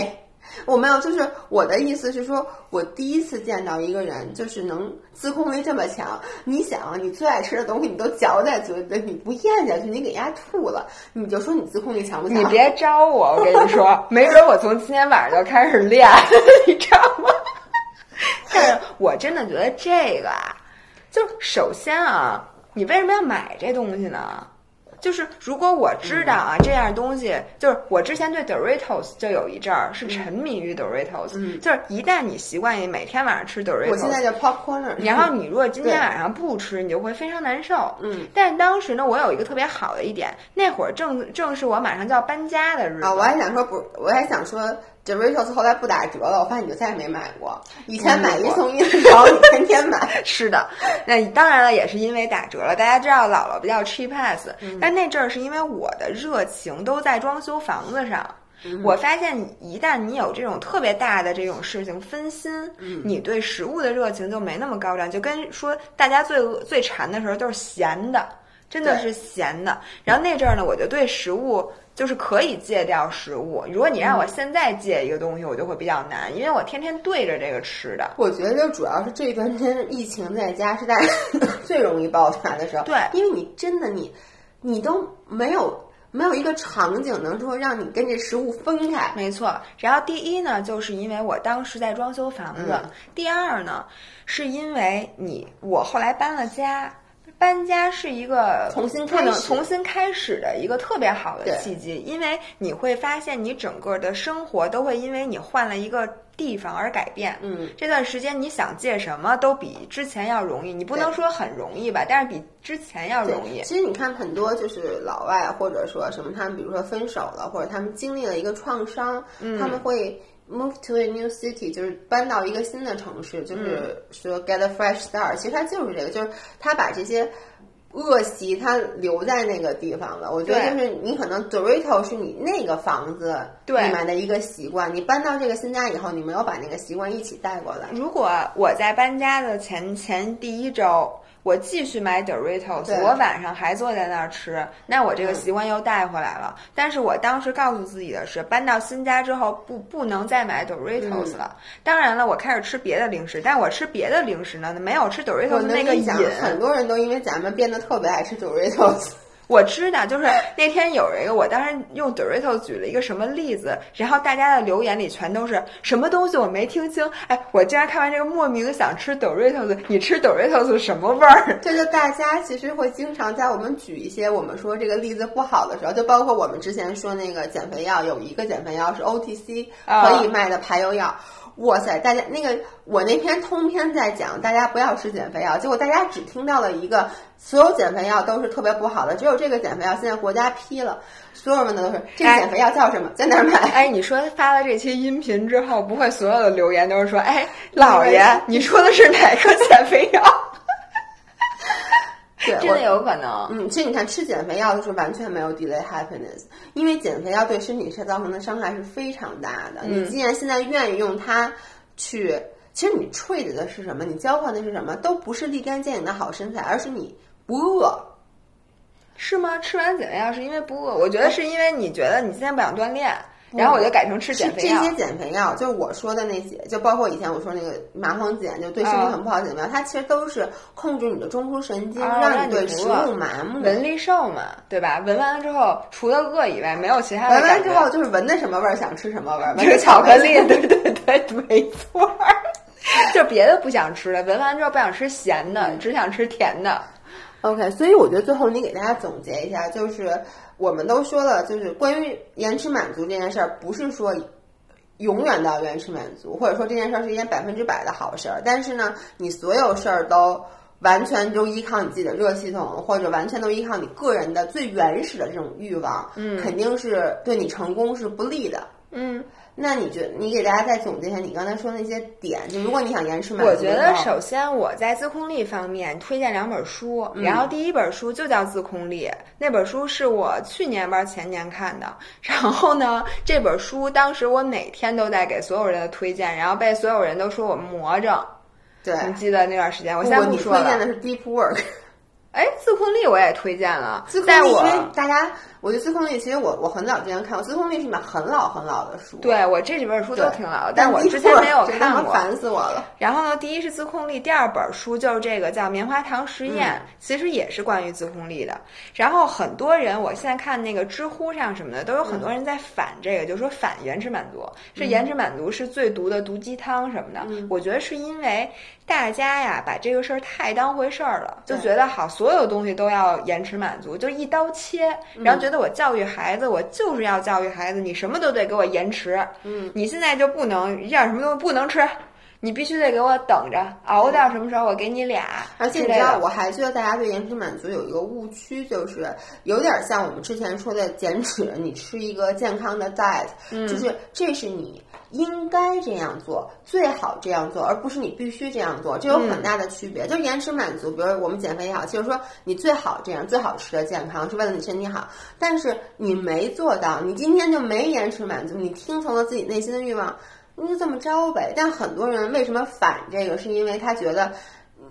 我没有，就是我的意思是说，我第一次见到一个人就是能自控力这么强。你想，你最爱吃的东西你都嚼在嘴里，你不咽下去，你给人家吐了，你就说你自控力强不强？你别招我，我跟你说，没准我从今天晚上就开始练，你知道吗？但是我真的觉得这个啊，就首先啊，你为什么要买这东西呢？就是如果我知道啊，这样东西，就是我之前对 Doritos 就有一阵儿是沉迷于 Doritos，、就是一旦你习惯于每天晚上吃 Doritos，我现在就 popcorn，然后你如果今天晚上不吃，你就会非常难受。嗯，但当时呢，我有一个特别好的一点，那会儿正正是我马上就要搬家的日子。啊，我还想说不，我还想说 Doritos 后来不打折了，我发现你就再也没买过。以前买一送一的时候，你 天天买。是的，那当然了，也是因为打折了。大家知道姥姥比较 cheap ass，、但那阵儿是因为我的热情都在装修房子上。我发现，一旦你有这种特别大的这种事情分心，你对食物的热情就没那么高涨。就跟说大家最饿最馋的时候都是咸的，真的是咸的。然后那阵儿呢，我就对食物就是可以戒掉食物。如果你让我现在戒一个东西，我就会比较难，因为我天天对着这个吃的。我觉得主要是这段时间疫情在家是大家 最容易爆发的时候。对因为你真的你你都没有没有一个场景能说让你跟这食物分开。没错，然后第一呢，就是因为我当时在装修房子；嗯第二呢，是因为你我后来搬了家。搬家是一个重新开始。重新开始的一个特别好的契机，因为你会发现你整个的生活都会因为你换了一个地方而改变。嗯，这段时间你想借什么都比之前要容易，你不能说很容易吧，但是比之前要容易。其实你看很多就是老外或者说什么，他们比如说分手了，或者他们经历了一个创伤，嗯。他们会 move to a new city，就是搬到一个新的城市，就是说 get a fresh start。其实它就是这个，就是他把这些。恶习他留在那个地方了，我觉得就是你可能 Dorito 是你那个房子对里面的一个习惯，你搬到这个新家以后，你没有把那个习惯一起带过来。如果我在搬家的前前第一周，我继续买 Doritos，我晚上还坐在那儿吃，那我这个习惯又带回来了。但是我当时告诉自己的是，搬到新家之后不不能再买 Doritos 了。当然了，我开始吃别的零食，但我吃别的零食呢，没有吃 Doritos 能那个瘾。很多人都因为咱们变得特别爱吃 Doritos。我知道，就是那天有一个，我当时用 Dorito 举了一个什么例子，然后大家的留言里全都是什么东西我没听清。哎，我竟然看完这个莫名想吃 Doritos，你吃 Doritos 什么味儿？这就大家其实会经常在我们举一些我们说这个例子不好的时候，就包括我们之前说那个减肥药，有一个减肥药是 OTC 啊可以卖的排油药。哇塞，大家那个我那篇通篇在讲大家不要吃减肥药，结果大家只听到了一个所有减肥药都是特别不好的，只有这个减肥药现在国家批了，所有人的都是这个减肥药叫什么，在哪儿买？哎，你说发了这期音频之后，不会所有的留言都是说，哎，老爷，你说的是哪个减肥药？对，真的有可能。嗯，其实你看，吃减肥药的时候完全没有 delay happiness，因为减肥药对身体是造成的伤害是非常大的。嗯你既然现在愿意用它去，其实你 trade 的是什么？你交换的是什么？都不是立竿见影的好身材，而是你不饿。是吗？吃完减肥药是因为不饿？我觉得是因为你觉得你今天不想锻炼，然后我就改成吃减肥药。这些减肥药，就是我说的那些，就包括以前我说那个麻黄碱，就对身体很不好的减肥药，它其实都是控制你的中枢神经，啊让你对食饿物麻木。闻力瘦嘛，对吧？闻完了之后，除了饿以外，没有其他的闻。完之后就是闻的什么味儿想吃什么味儿，着巧克力，对对对，没错儿。就别的不想吃了，闻完之后不想吃咸嗯的，只想吃甜的。OK，所以我觉得最后你给大家总结一下，就是我们都说了，就是关于延迟满足这件事儿，不是说永远都要延迟满足，或者说这件事儿是一件百分之百的好事儿。但是呢，你所有事儿都完全都依靠你自己的热系统，或者完全都依靠你个人的最原始的这种欲望，嗯，肯定是对你成功是不利的。嗯，那你觉你给大家再总结一下你刚才说的那些点，就如果你想延迟满足我，觉得首先我在自控力方面推荐两本书，嗯然后第一本书就叫《自控力》，那本书是我去年吧前年看的。然后呢，这本书当时我每天都在给所有人的推荐，然后被所有人都说我魔怔。对，你记得那段时间，我不现在你不说了。推荐的是 deep work。哎，自控力我也推荐了自，控力，因为大家，我觉得自控力，其实我我很早之前看过，自控力是一本很老很老的书，对我这几本书都挺老的，但但我之前没有看过。烦死我了。然后呢，第一是自控力，第二本书就是这个叫《棉花糖实验》，嗯其实也是关于自控力的。然后很多人，我现在看那个知乎上什么的，都有很多人在反这个，就说反延迟满足，嗯是延迟满足是最毒的毒鸡汤什么的。我觉得是因为大家呀把这个事儿太当回事儿了，就觉得好所有东西都要延迟满足，就一刀切，嗯然后觉得我教育孩子，我就是要教育孩子，你什么都得给我延迟。嗯，你现在就不能一样什么东西不能吃。你必须得给我等着，熬到什么时候我给你俩。而且你知道，我还觉得大家对延迟满足有一个误区，就是有点像我们之前说的减脂，你吃一个健康的 diet，、就是这是你应该这样做，最好这样做，而不是你必须这样做，这有很大的区别。就延迟满足，比如我们减肥也好，就是说你最好这样，最好吃的健康是为了你身体好，但是你没做到，你今天就没延迟满足，你听从了自己内心的欲望。那就这么着呗。但很多人为什么反这个，是因为他觉得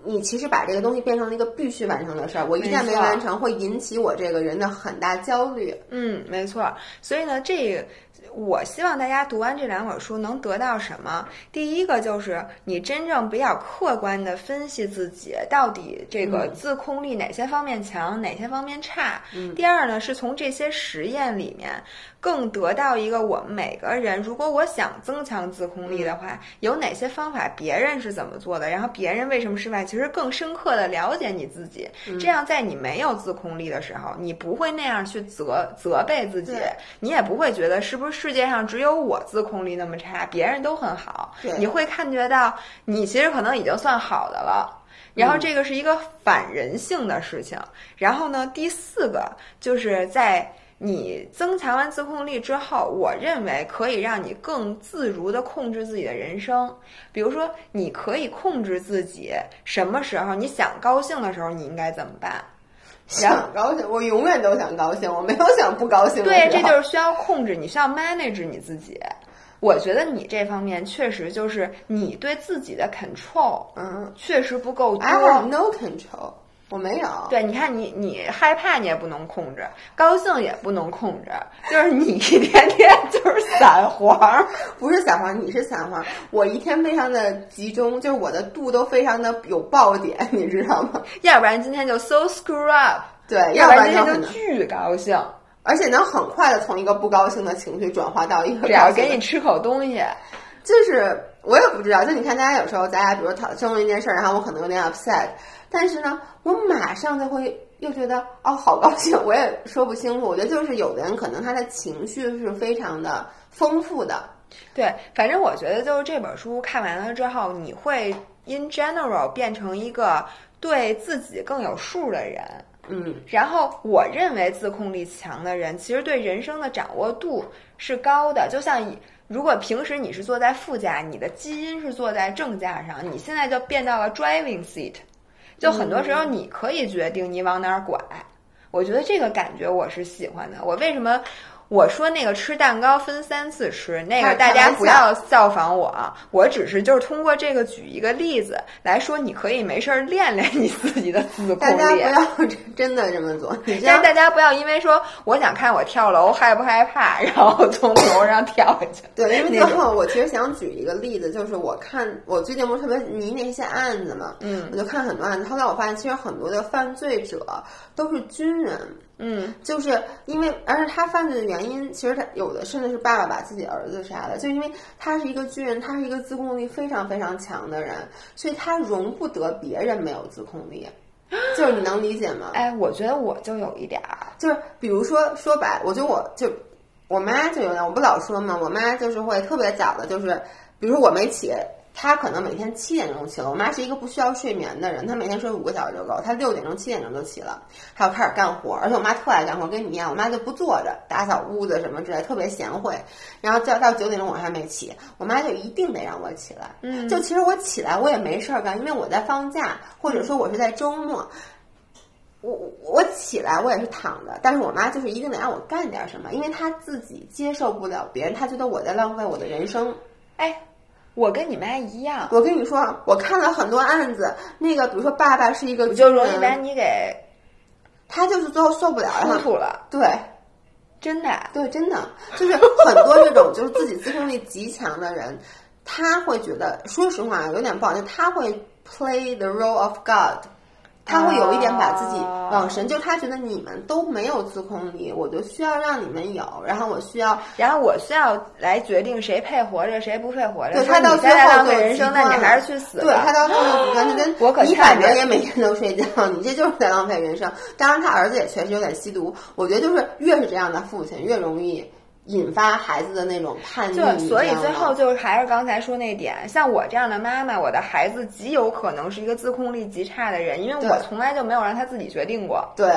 你其实把这个东西变成了一个必须完成的事儿，我一旦没完成，会引起我这个人的很大焦虑。嗯，没错。所以呢，这个我希望大家读完这两本书能得到什么？第一个就是你真正比较客观的分析自己到底这个自控力哪些方面强，哪些方面差。第二呢，是从这些实验里面更得到一个我们每个人，如果我想增强自控力的话，有哪些方法别人是怎么做的，然后别人为什么失败，其实更深刻的了解你自己。这样在你没有自控力的时候，你不会那样去责责备自己，你也不会觉得是不是世界上只有我自控力那么差，别人都很好对。你会感觉到你其实可能已经算好的了。然后这个是一个反人性的事情。然后呢，第四个就是在你增强完自控力之后，我认为可以让你更自如的控制自己的人生。比如说，你可以控制自己什么时候你想高兴的时候，你应该怎么办。想高兴，我永远都想高兴，我没有想不高兴的对，这就是需要控制，你需要 manage 你自己。我觉得你这方面确实就是你对自己的 control，嗯确实不够多。I have no control，我没有。对，你看你你害怕你也不能控制，高兴也不能控制，就是你一天天就是散黄。不是散黄，你是散黄。我一天非常的集中，就是我的度都非常的有爆点，你知道吗？要不然今天就 so screw up，对，要不不然然今天就巨高兴，而且能很快的从一个不高兴的情绪转化到一个只要给你吃口东西。就是我也不知道，就你看，大家有时候咱俩比如讨论一件事儿，然后我可能有点 upset，但是呢，我马上就会又觉得哦，好高兴，我也说不清楚。我觉得就是有的人可能他的情绪是非常的丰富的，对，反正我觉得就是这本书看完了之后，你会 in general 变成一个对自己更有数的人。嗯，然后我认为自控力强的人，其实对人生的掌握度是高的。就像如果平时你是坐在副驾，你的基因是坐在正驾上，你现在就变到了 driving seat，就很多时候你可以决定你往哪儿拐。我觉得这个感觉我是喜欢的。我为什么？我说那个吃蛋糕分三次吃，那个大家不要效仿我。我只是就是通过这个举一个例子来说，你可以没事儿练练你自己的自控力。大家不要真的这么做。但是大家不要因为说我想看我跳楼害不害怕，然后从楼上跳下去。对，因为最后我其实想举一个例子，就是我看我最近不是特别迷那些案子嘛，嗯，我就看很多案子，后来我发现其实很多的犯罪者都是军人。嗯，就是因为，而且他犯罪的原因，其实他有的甚至是爸爸把自己儿子杀了，就因为他是一个军人，他是一个自控力非常非常强的人，所以他容不得别人没有自控力，就是你能理解吗？哎，我觉得我就有一点儿，就是比如说说白，我觉得我就我妈就有点，我不老说嘛，我妈就是会特别早的，就是比如说我没起。他可能每天七点钟起了，我妈是一个不需要睡眠的人，她每天睡五个小时就够。她六点钟、七点钟就起了，还要开始干活。而且我妈特爱干活，跟你一样，我妈就不坐着打扫屋子什么之类，特别贤惠。然后到到九点钟我还没起，我妈就一定得让我起来。嗯，就其实我起来我也没事儿干，因为我在放假，或者说我是在周末。我我起来我也是躺着，但是我妈就是一定得让我干点什么，因为她自己接受不了别人，她觉得我在浪费我的人生。哎。我跟你妈一样，我跟你说，我看了很多案子，那个比如说爸爸是一个，就容易把你给，他就是最后受不了，了，吐了，对，真的，对，真的，就是很多这种就是自己自控力极强的人，他会觉得，说实话有点不好，就他会 play the role of God。他会有一点把自己往神，就他觉得你们都没有自控力，我就需要让你们有，然后我需要，然后我需要来决定谁配活着，谁不配活着。对他到最后浪费人生，那你还是去死。对他到最后你反正也每天都睡觉，你这就是在浪费人生。当然，他儿子也确实有点吸毒。我觉得就是越是这样的父亲，越容易。引发孩子的那种叛逆，就所以最后就是还是刚才说那点，像我这样的妈妈，我的孩子极有可能是一个自控力极差的人，因为我从来就没有让他自己决定过。对，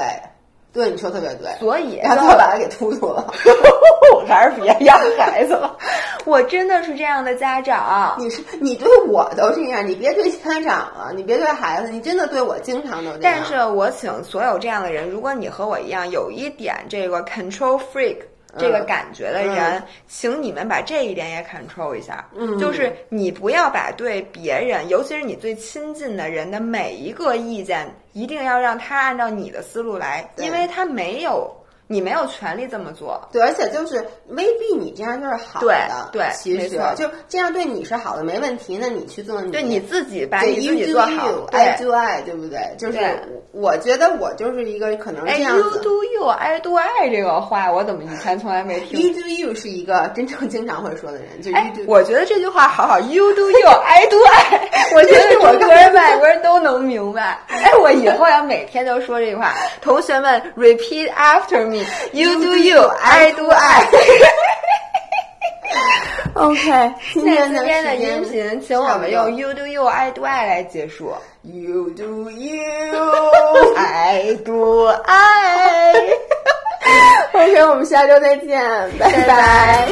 对，你说特别对。所以然后把他给突突了，我还是别要孩子了。我真的是这样的家长。你是你对我都这样，你别对家长了，你别对孩子，你真的对我经常都这样。但是我请所有这样的人，如果你和我一样有一点这个 control freak。这个感觉的人，请你们把这一点也 control 一下。嗯，就是你不要把对别人，尤其是你最亲近的人的每一个意见，一定要让他按照你的思路来，因为他没有。你没有权利这么做，对，而且就是未必你这样就是好的，对，其实就这样对你是好的，没问题。那你去做你，对你自己把你自己做好，I do I，对不对？就是我觉得我就是一个可能这样子。You do you，I do I 这个话我怎么以前从来没听？You do you 是一个真正经常会说的人，就哎，我觉得这句话好好，You do you，I do I，我觉得我国人、外国人都能明白。哎，我以后要每天都说这句话，同学们 repeat after me。You do you, I do I. OK，今天的音频，请我们用 You do you, I do I 来结束。You do you, I do I. OK，我们下周再见，拜拜。